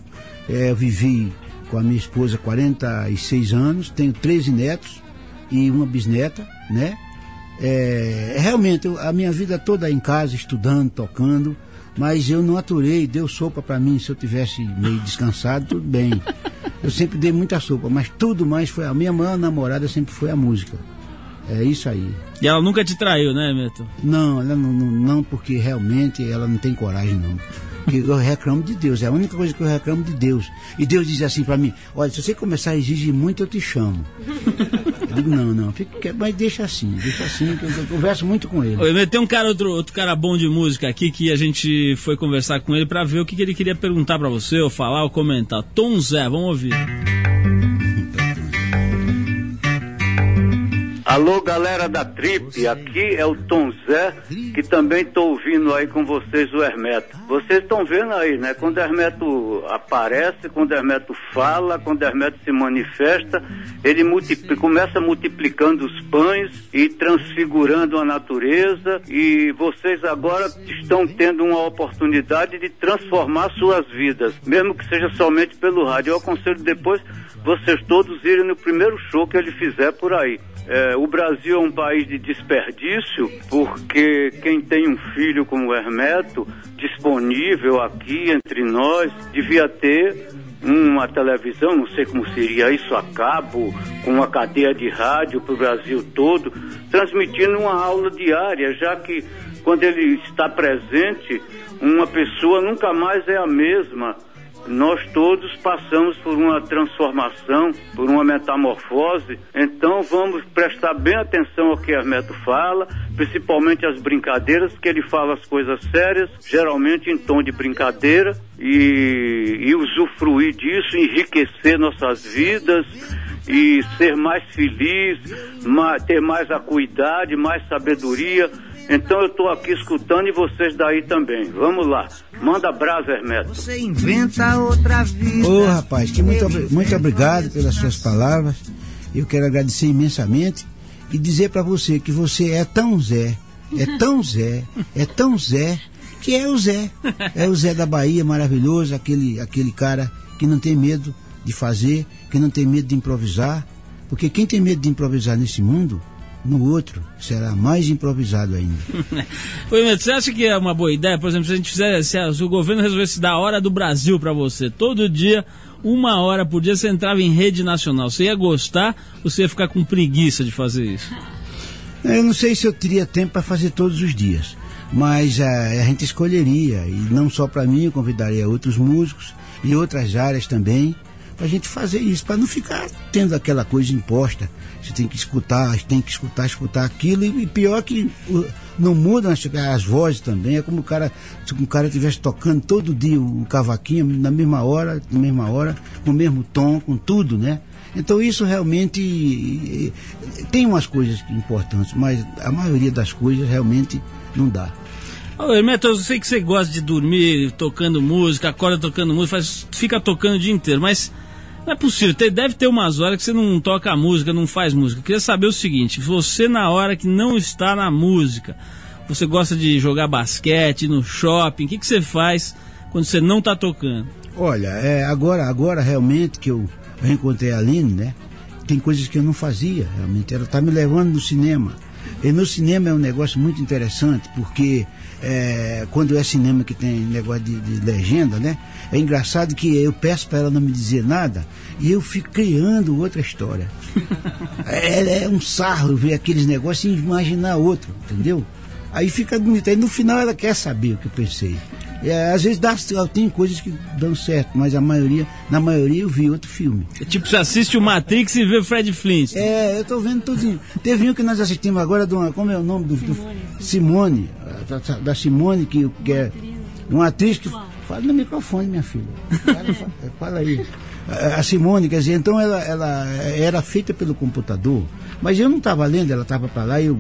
É, eu vivi com a minha esposa 46 anos, tenho 13 netos e uma bisneta, né? É, realmente, eu- a minha vida toda em casa, estudando, tocando, mas eu não aturei, deu sopa para mim, se eu tivesse meio descansado, tudo bem. Eu sempre dei muita sopa, mas tudo mais foi, a minha maior namorada sempre foi a música. É isso aí. E ela nunca te traiu, né, Hermeto? Não, ela não, não, não, porque realmente ela não tem coragem, não. Porque eu reclamo de Deus, é a única coisa que eu reclamo de Deus. E Deus diz assim pra mim: olha, se você começar a exigir muito, eu te chamo. Eu digo: não, não, fica, mas deixa assim, deixa assim, que eu, eu converso muito com ele. Hermeto, tem um cara, outro, outro cara bom de música aqui que a gente foi conversar com ele pra ver o que, que ele queria perguntar pra você, ou falar, ou comentar. Tom Zé, vamos ouvir. Alô, galera da Trip, aqui é o Tom Zé, que também estou ouvindo aí com vocês o Hermeto. Vocês estão vendo aí, né? Quando o Hermeto aparece, quando o Hermeto fala, quando o Hermeto se manifesta, ele começa multiplicando os pães e transfigurando a natureza. E vocês agora estão tendo uma oportunidade de transformar suas vidas, mesmo que seja somente pelo rádio. Eu aconselho depois vocês todos irem no primeiro show que ele fizer por aí. É, o Brasil é um país de desperdício, porque quem tem um filho como o Hermeto disponível aqui entre nós devia ter uma televisão, não sei como seria isso a cabo, com uma cadeia de rádio para o Brasil todo, transmitindo uma aula diária, já que quando ele está presente, uma pessoa nunca mais é a mesma nós todos passamos por uma transformação, por uma metamorfose, então vamos prestar bem atenção ao que Hermeto fala, principalmente as brincadeiras, que ele fala as coisas sérias, geralmente em tom de brincadeira, e, e usufruir disso, enriquecer nossas vidas e ser mais feliz, ter mais acuidade, mais sabedoria. Então eu estou aqui escutando e vocês daí também. Vamos lá. Manda brasa, Hermeto. Você inventa outra vida. Ô rapaz, que muito, muito obrigado pelas suas palavras. Eu quero agradecer imensamente e dizer para você que você é tão Zé, é tão Zé, é tão Zé, que é o Zé. É o Zé da Bahia, maravilhoso, aquele, aquele cara que não tem medo de fazer, que não tem medo de improvisar. Porque quem tem medo de improvisar nesse mundo, no outro, será mais improvisado ainda. Ô, Hermeto, você acha que é uma boa ideia, por exemplo, se a gente fizesse, se, a- o governo resolvesse dar a hora do Brasil pra você, todo dia, uma hora por dia, você entrava em rede nacional, você ia gostar ou você ia ficar com preguiça de fazer isso? Eu não sei se eu teria tempo para fazer todos os dias, mas ah, a gente escolheria, e não só para mim, eu convidaria outros músicos e outras áreas também, para a gente fazer isso, para não ficar tendo aquela coisa imposta. Você tem que escutar, tem que escutar, escutar aquilo, e, e pior que o- não mudam as, as vozes também, é como o cara, se o cara estivesse tocando todo dia um cavaquinho, na mesma hora, na mesma hora, com o mesmo tom, com tudo, né? Então isso realmente tem umas coisas importantes, mas a maioria das coisas realmente não dá. Ô, Hermeto, eu sei que você gosta de dormir tocando música, acorda tocando música, faz, fica tocando o dia inteiro, mas não é possível. Deve ter umas horas que você não toca música, não faz música. Eu queria saber o seguinte: você, na hora que não está na música, você gosta de jogar basquete, no shopping, o que, que você faz quando você não está tocando? Olha, é, agora, agora realmente que eu reencontrei a Aline, né? Tem coisas que eu não fazia, realmente. Ela está me levando no cinema. E no cinema é um negócio muito interessante, porque é, quando é cinema que tem negócio de, de legenda, né? É engraçado que eu peço para ela não me dizer nada e eu fico criando outra história. é, é um sarro ver aqueles negócios e imaginar outro, entendeu? Aí fica bonito. Aí no final ela quer saber o que eu pensei. É, às vezes dá, tem coisas que dão certo, mas a maioria, na maioria eu vi outro filme. É tipo, você assiste o Matrix e vê o Fred Flintstone. É, eu tô vendo tudinho. Teve um que nós assistimos agora, de uma, como é o nome do. do Simone, da, da Simone, que, que é uma atriz que. Fala no microfone, minha filha. Fala, fala, fala aí. A a Simone, quer dizer, então ela, ela era feita pelo computador, mas eu não estava lendo, ela estava para lá e eu.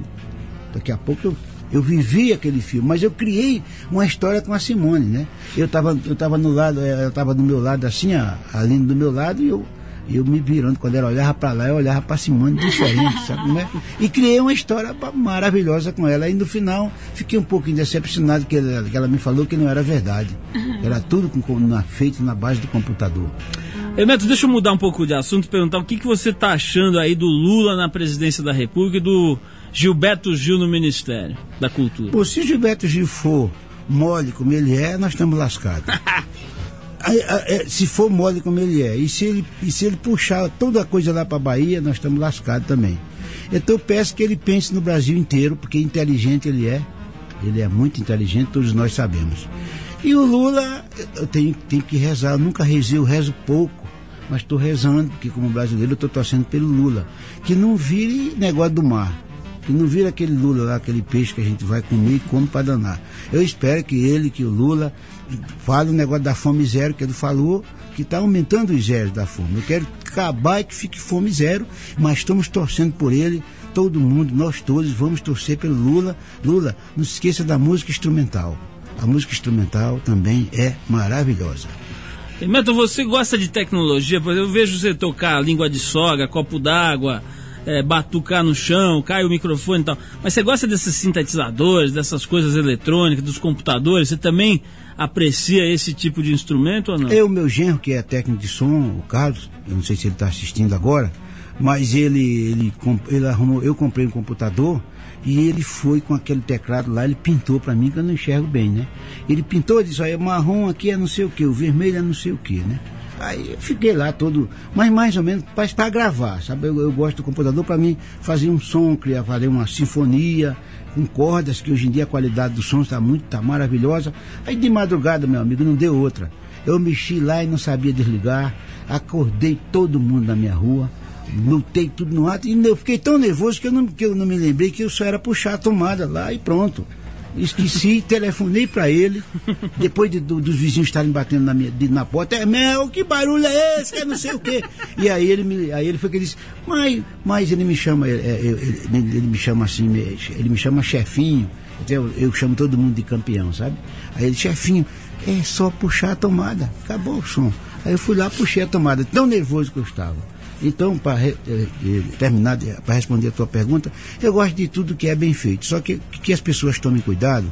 Daqui a pouco eu eu vivi aquele filme, mas eu criei uma história com a Simone, né? Eu estava eu tava no lado, eh, ela estava do meu lado assim, a Aline do meu lado, e eu, eu me virando. Quando ela olhava para lá, eu olhava para Simone diferente, sabe como é? E criei uma história maravilhosa com ela. E no final, fiquei um pouquinho decepcionado que ela, que ela me falou que não era verdade. Era tudo com, na, feito na base do computador. Hermeto, deixa eu mudar um pouco de assunto perguntar o que, que você tá achando aí do Lula na presidência da República e do Gilberto Gil no Ministério da Cultura. Pô, se Gilberto Gil for mole como ele é, nós estamos lascados. É, se for mole como ele é, e se ele, e se ele puxar toda a coisa lá para Bahia, nós estamos lascados também. Então eu peço que ele pense no Brasil inteiro, porque inteligente ele é. Ele é muito inteligente, todos nós sabemos. E o Lula, eu tenho, tenho que rezar, eu nunca rezei, eu rezo pouco, mas estou rezando, porque como brasileiro eu estou torcendo pelo Lula. Que não vire negócio do mar. Que não vira aquele Lula lá, aquele peixe que a gente vai comer e come para danar. Eu espero que ele, que o Lula, fale o negócio da fome zero, que ele falou, que está aumentando os zeros da fome. Eu quero acabar e que fique fome zero, mas estamos torcendo por ele, todo mundo, nós todos, vamos torcer pelo Lula. Lula, não se esqueça da música instrumental. A música instrumental também é maravilhosa. Hermeto, você gosta de tecnologia? Eu vejo você tocar língua de sogra, copo d'água, é, batucar no chão, cai o microfone e tal. Mas você gosta desses sintetizadores, dessas coisas eletrônicas, dos computadores? Você também aprecia esse tipo de instrumento ou não? Eu, meu genro, que é técnico de som, o Carlos, eu não sei se ele está assistindo agora, mas ele, ele, ele arrumou, eu comprei um computador e ele foi com aquele teclado lá, ele pintou para mim, que eu não enxergo bem, né? Ele pintou, disse, olha, marrom aqui é não sei o que, o vermelho é não sei o que, né? Aí eu fiquei lá todo, mas mais ou menos para gravar, sabe? Eu, eu gosto do computador para mim fazer um som, criar, fazer uma sinfonia com cordas, que hoje em dia a qualidade do som está muito, tá maravilhosa. Aí de madrugada, meu amigo, não deu outra. Eu mexi lá e não sabia desligar, acordei todo mundo na minha rua, lutei tudo no ato, e eu fiquei tão nervoso que eu não, que eu não me lembrei que eu só era puxar a tomada lá e pronto. Esqueci, telefonei para ele, depois de- do- dos vizinhos estarem batendo na, minha, de- na porta, é Mel, que barulho é esse? Que não sei o quê. E aí ele, me, aí ele foi que ele disse, mas, mas ele me chama, é, é, ele, ele me chama assim, ele me chama chefinho, eu, eu chamo todo mundo de campeão, sabe? Aí ele, chefinho, é só puxar a tomada, acabou o som. Aí eu fui lá, puxei a tomada, tão nervoso que eu estava. Então, para terminar, para responder a tua pergunta, eu gosto de tudo que é bem feito. Só que, que as pessoas tomem cuidado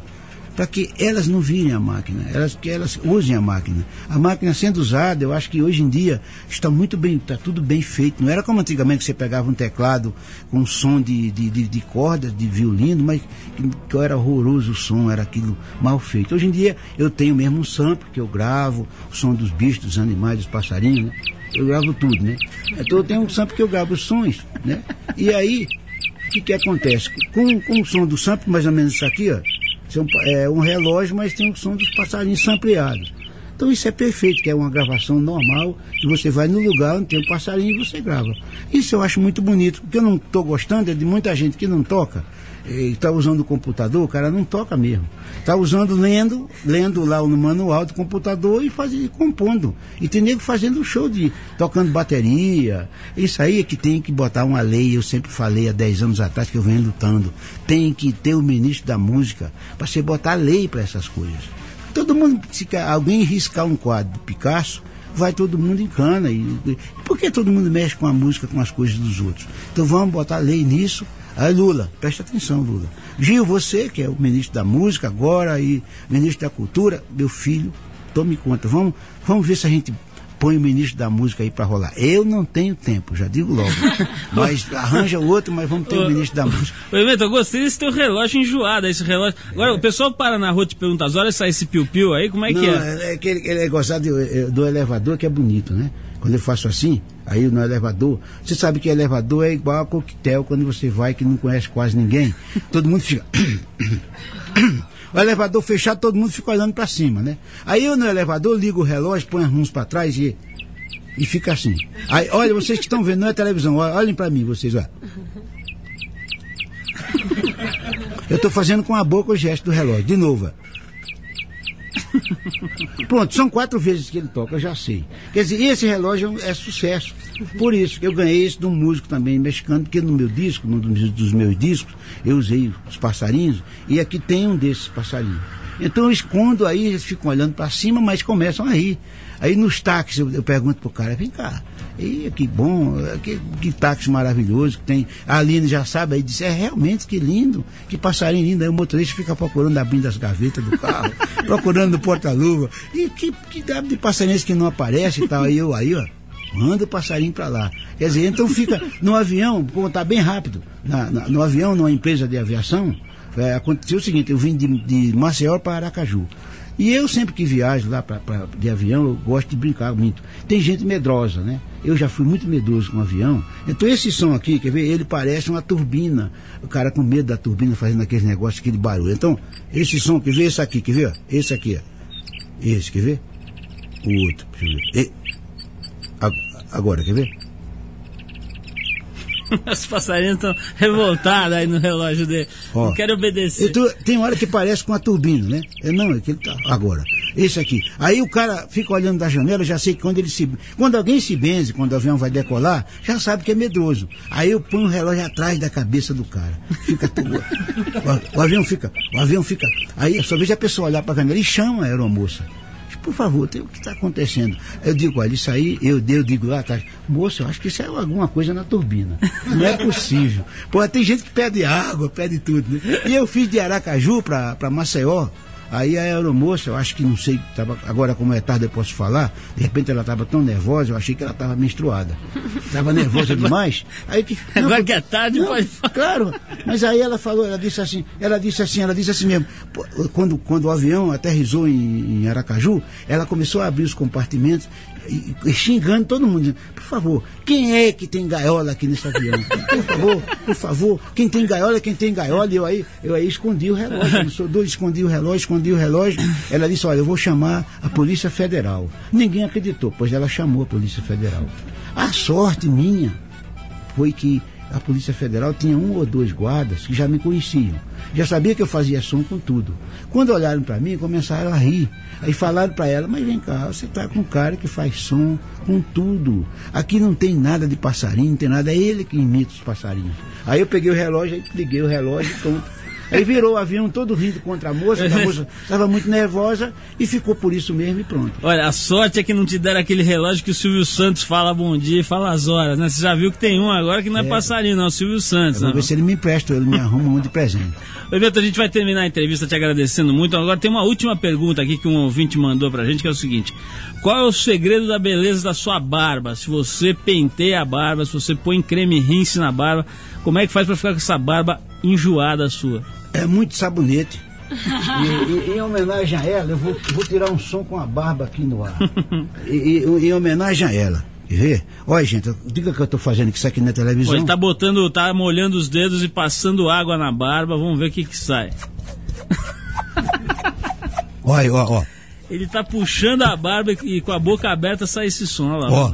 para que elas não virem a máquina, elas, que elas usem a máquina. A máquina sendo usada, eu acho que hoje em dia está muito bem, está tudo bem feito. Não era como antigamente que você pegava um teclado com som de, de, de, de cordas, de violino, mas que, que era horroroso o som, era aquilo mal feito. Hoje em dia eu tenho mesmo um sample que eu gravo, o som dos bichos, dos animais, dos passarinhos, né? Eu gravo tudo, né? Então eu tenho um sample que eu gravo os sons, né? E aí, o que que acontece? Com, com o som do sample, mais ou menos isso aqui, ó, são, é um relógio, mas tem o som dos passarinhos sampleados. Então isso é perfeito, que é uma gravação normal, que você vai no lugar onde tem um passarinho e você grava. Isso eu acho muito bonito, porque eu não estou gostando é de muita gente que não toca, está usando o computador, o cara não toca mesmo. Está usando, lendo, lendo lá no manual do computador e fazendo, compondo. E tem nego fazendo show de tocando bateria. Isso aí é que tem que botar uma lei, eu sempre falei há 10 anos atrás que eu venho lutando. Tem que ter o ministro da música para você botar lei para essas coisas. Todo mundo, se alguém riscar um quadro do Picasso, vai todo mundo em cana. E, e- por que todo mundo mexe com a música, com as coisas dos outros? Então vamos botar lei nisso. Aí Lula, presta atenção, Lula. Gil, você que é o ministro da música agora e ministro da cultura, meu filho, tome conta. Vamos, vamos ver se a gente põe o ministro da música aí pra rolar. Eu não tenho tempo, já digo logo. mas arranja o outro, mas vamos ter o ministro da música. Ô, Ivete, eu gostei desse teu relógio enjoado, esse relógio. Agora, o pessoal para na rua e te pergunta as horas, sai esse piu-piu aí, como é não, que é? é, é que ele, ele é gostar do, é, do elevador que é bonito, né? Quando eu faço assim, aí no elevador, você sabe que elevador é igual a coquetel quando você vai que não conhece quase ninguém, todo mundo fica. O elevador fechado, todo mundo fica olhando pra cima, né? Aí eu no elevador ligo o relógio, põe as mãos pra trás e, e fica assim. Aí, olha, vocês que estão vendo, não é televisão, olhem pra mim, vocês, ó. Eu tô fazendo com a boca o gesto do relógio, de novo, ó. Pronto, são quatro vezes que ele toca, eu já sei. Quer dizer, esse relógio é sucesso. Por isso, eu ganhei esse de um músico também mexicano, porque no meu disco, num dos meus discos, eu usei os passarinhos, e aqui tem um desses passarinhos. Então eu escondo aí, eles ficam olhando para cima, mas começam a rir. Aí nos táxis eu, eu pergunto pro cara, vem cá, e que bom, que, que táxi maravilhoso que tem. A Aline já sabe, aí disse, é realmente que lindo, que passarinho lindo. Aí o motorista fica procurando abrindo as gavetas do carro, procurando no porta-luva. E que, que de passarinhos que não aparece e tal. Aí eu, aí, ó, manda o passarinho para lá. Quer dizer, então fica no avião, como tá bem rápido, na, na, no avião, numa empresa de aviação, é, aconteceu o seguinte, eu vim de, de Maceió para Aracaju. E eu sempre que viajo lá pra, pra, de avião, eu gosto de brincar muito. Tem gente medrosa, né? Eu já fui muito medroso com o avião. Então esse som aqui, quer ver? Ele parece uma turbina. O cara com medo da turbina fazendo aquele negócio, aquele barulho. Então, esse som, quer ver? Esse aqui, quer ver? Esse aqui, ó. Esse, quer ver? O outro, eu ver. E- agora, quer ver? Os passarinhos estão revoltados aí no relógio dele. Ó. Não querem obedecer. Então, tem hora que parece com a turbina, né? É, não, é que ele tá. Agora, esse aqui. Aí o cara fica olhando da janela, já sei que quando ele se. Quando alguém se benze, quando o avião vai decolar, já sabe que é medroso. Aí eu ponho o relógio atrás da cabeça do cara. Fica tudo. O, o avião fica. O avião fica. Aí só vejo a pessoa olhar para a janela e chama a aeromoça. Por favor, tem, o que está acontecendo? Eu digo, olha, isso aí, eu, eu digo lá atrás, moça, eu acho que isso é alguma coisa na turbina. Não é possível. Pô, tem gente que pede água, pede tudo, né? E eu fiz de Aracaju para Maceió, aí a aeromoça, eu acho que não sei, tava, agora como é tarde eu posso falar, de repente ela estava tão nervosa, eu achei que ela estava menstruada. Estava nervosa demais. Aí que, não, Agora que é tarde, não, pode falar. Claro, mas aí ela falou, ela disse assim, ela disse assim, ela disse assim mesmo, quando, quando o avião aterrissou em, em Aracaju, ela começou a abrir os compartimentos xingando todo mundo, dizendo, por favor, quem é que tem gaiola aqui nesse avião? Por favor, por favor, quem tem gaiola, quem tem gaiola, e eu aí, eu aí escondi o relógio, eu sou doido, escondi o relógio, escondi o relógio, ela disse, olha, eu vou chamar a Polícia Federal. Ninguém acreditou, pois ela chamou a Polícia Federal. A sorte minha foi que a Polícia Federal tinha um ou dois guardas que já me conheciam. Já sabia que eu fazia som com tudo. Quando olharam para mim, começaram a rir. Aí falaram para ela, mas vem cá, você tá com um cara que faz som com tudo. Aqui não tem nada de passarinho, não tem nada, é ele que imita os passarinhos. Aí eu peguei o relógio, aí liguei o relógio e pronto. Aí virou o avião todo rindo contra a moça, a moça estava muito nervosa e ficou por isso mesmo e pronto. Olha, a sorte é que não te deram aquele relógio que o Silvio Santos fala bom dia e fala as horas, né? Você já viu que tem um agora que não é, passarinho, não, é o Silvio Santos. Eu vou né? ver se ele me empresta, ele me arruma um de presente. Oi, Beto, a gente vai terminar a entrevista te agradecendo muito. Agora tem uma última pergunta aqui que um ouvinte mandou pra gente, que é o seguinte: Qual é o segredo da beleza da sua barba? Se você penteia a barba, se você põe creme rinse na barba, como é que faz pra ficar com essa barba enjoada sua? É muito sabonete. E, e- em homenagem a ela, eu vou, vou tirar um som com a barba aqui no ar. E, em homenagem a ela. Ver? Olha, gente, diga que eu estou fazendo isso aqui na televisão. ele tá botando, tá molhando os dedos e passando água na barba, vamos ver o que que sai. Olha, ó, ó. Ele tá puxando a barba e, com a boca aberta sai esse som, olha lá. Ó.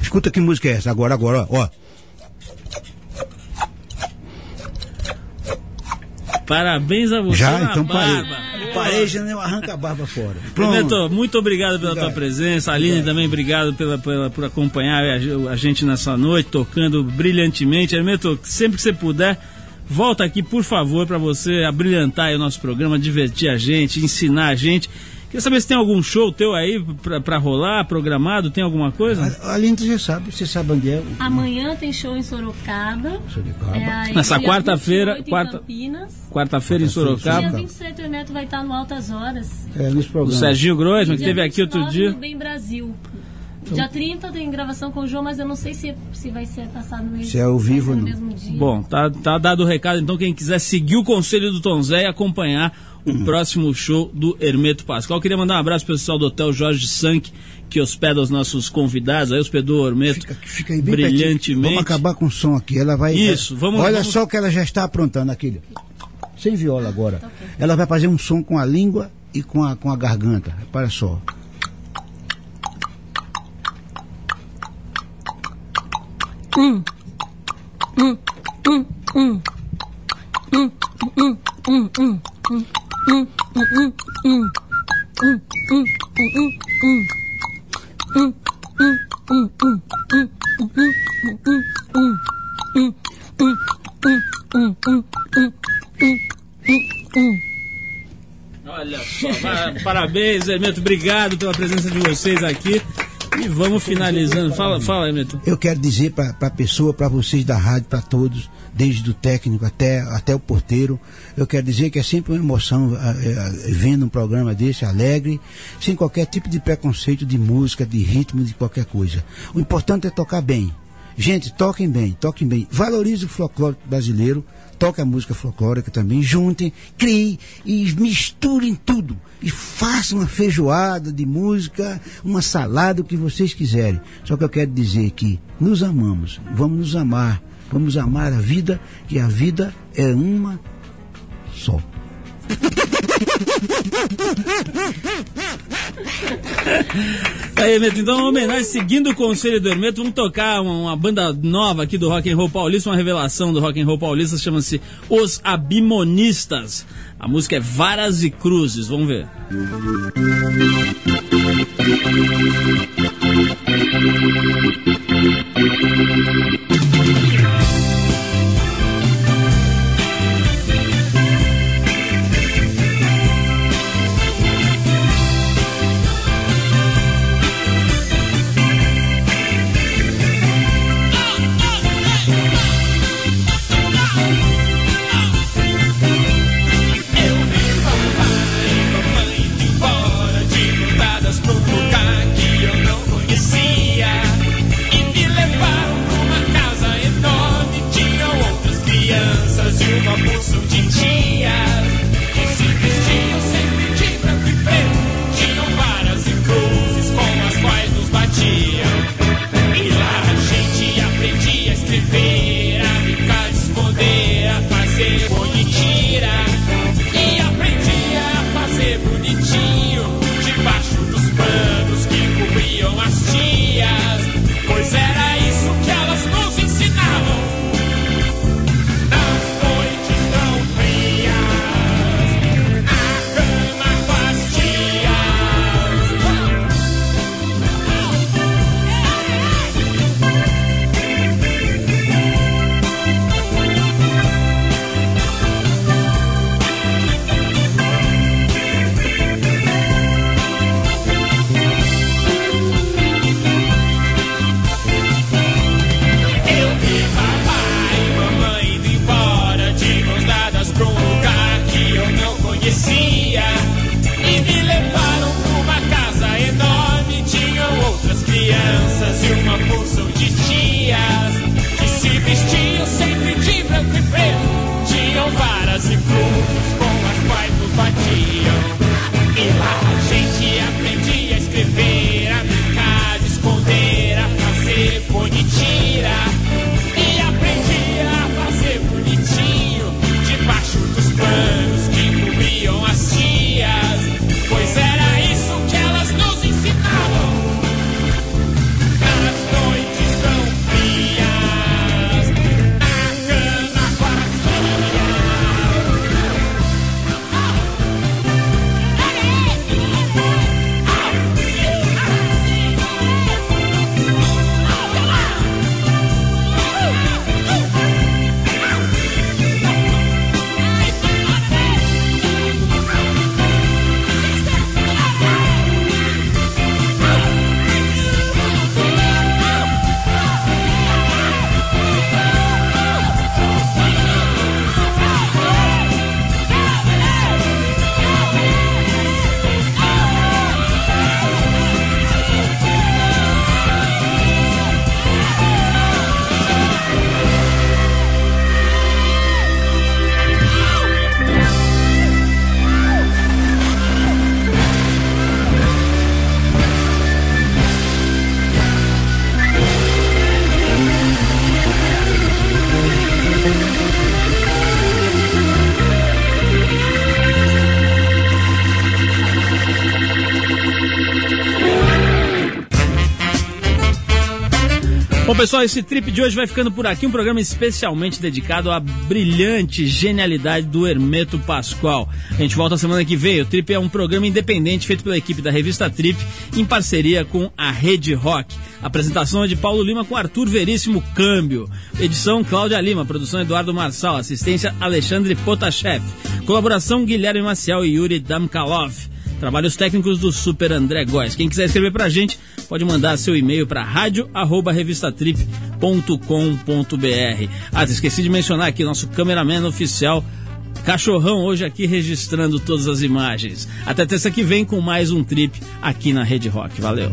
Escuta que música é essa agora, agora, ó. Parabéns a você Já? na Então parei. barba. Parei, já não arranca a barba fora. Beto, muito obrigado pela Obrigado. tua presença. Aline também, obrigado pela, pela- por acompanhar a, a gente nessa noite, tocando brilhantemente. Hermeto, sempre que você puder, volta aqui, por favor, para você abrilhantar aí o nosso programa, divertir a gente, ensinar a gente. Queria saber se tem algum show teu aí pra, pra rolar, programado, tem alguma coisa? A, a Linda já sabe, você sabe onde é. Amanhã tem show em Sorocaba. Sorocaba. É, Nessa dia quarta-feira, 28 em quarta- Campinas. Quarta-feira em Dia Sorocaba. 27 o Neto vai estar no Altas Horas. É, nesse O programa. Serginho Groisman, que Dia teve aqui outro 29 dia. no Bem Brasil. Dia 30 tem gravação com o João, mas eu não sei se, se vai ser passado no mesmo, Se é ao vivo no não. mesmo dia. Bom, tá, tá dado o recado, então quem quiser seguir o conselho do Tom Zé e acompanhar o Uhum. próximo show do Hermeto Pascoal. Queria mandar um abraço pro pessoal do Hotel Jorge Sank, que hospeda os nossos convidados, aí hospedou o Hermeto Fica, fica aí bem pertinho. brilhantemente. Vamos acabar com o som aqui. Ela vai. Isso, vamos- Olha vamos- só o que ela já está aprontando aquele. Sem viola agora. Ela vai fazer um som com a língua e com a, com a garganta. Repara só. Olha só, pa- parabéns, Hermeto, obrigado pela presença de vocês aqui. E vamos finalizando. Fala, fala, Hermeto. Eu quero dizer para a pessoa, para vocês da rádio, para todos, desde o técnico até, até o porteiro, eu quero dizer que é sempre uma emoção ah, eh, vendo um programa desse, alegre, sem qualquer tipo de preconceito de música, de ritmo, de qualquer coisa. O importante é tocar bem. Gente, toquem bem, toquem bem. Valorize o folclore brasileiro, toque a música folclórica também, juntem, criem e misturem tudo. E façam uma feijoada de música, uma salada, o que vocês quiserem. Só que eu quero dizer que nos amamos, vamos nos amar, vamos amar a vida, que a vida é uma só. Aí, Hermeto, então, homenagem, seguindo o conselho do Hermeto, vamos tocar uma, uma banda nova aqui do Rock and Roll Paulista, uma revelação do Rock and Roll Paulista, chama-se Os Abimonistas. A música é Varas e Cruzes, vamos ver. Eu pessoal, esse trip de hoje vai ficando por aqui. Um programa especialmente dedicado à brilhante genialidade do Hermeto Pascoal. A gente volta semana que vem. O Trip é um programa independente feito pela equipe da revista Trip em parceria com a Rede Rock. A apresentação é de Paulo Lima com Arthur Veríssimo Câmbio. Edição Cláudia Lima. Produção Eduardo Marçal. Assistência Alexandre Potashev. Colaboração Guilherme Maciel e Yuri Damkalov. Trabalhos técnicos do Super André Góes. Quem quiser escrever pra gente, pode mandar seu e-mail para rádio@revistatrip.com.br. Ah, esqueci de mencionar aqui nosso cameraman oficial Cachorrão hoje aqui registrando todas as imagens. Até terça que vem com mais um trip aqui na Rede Rock. Valeu.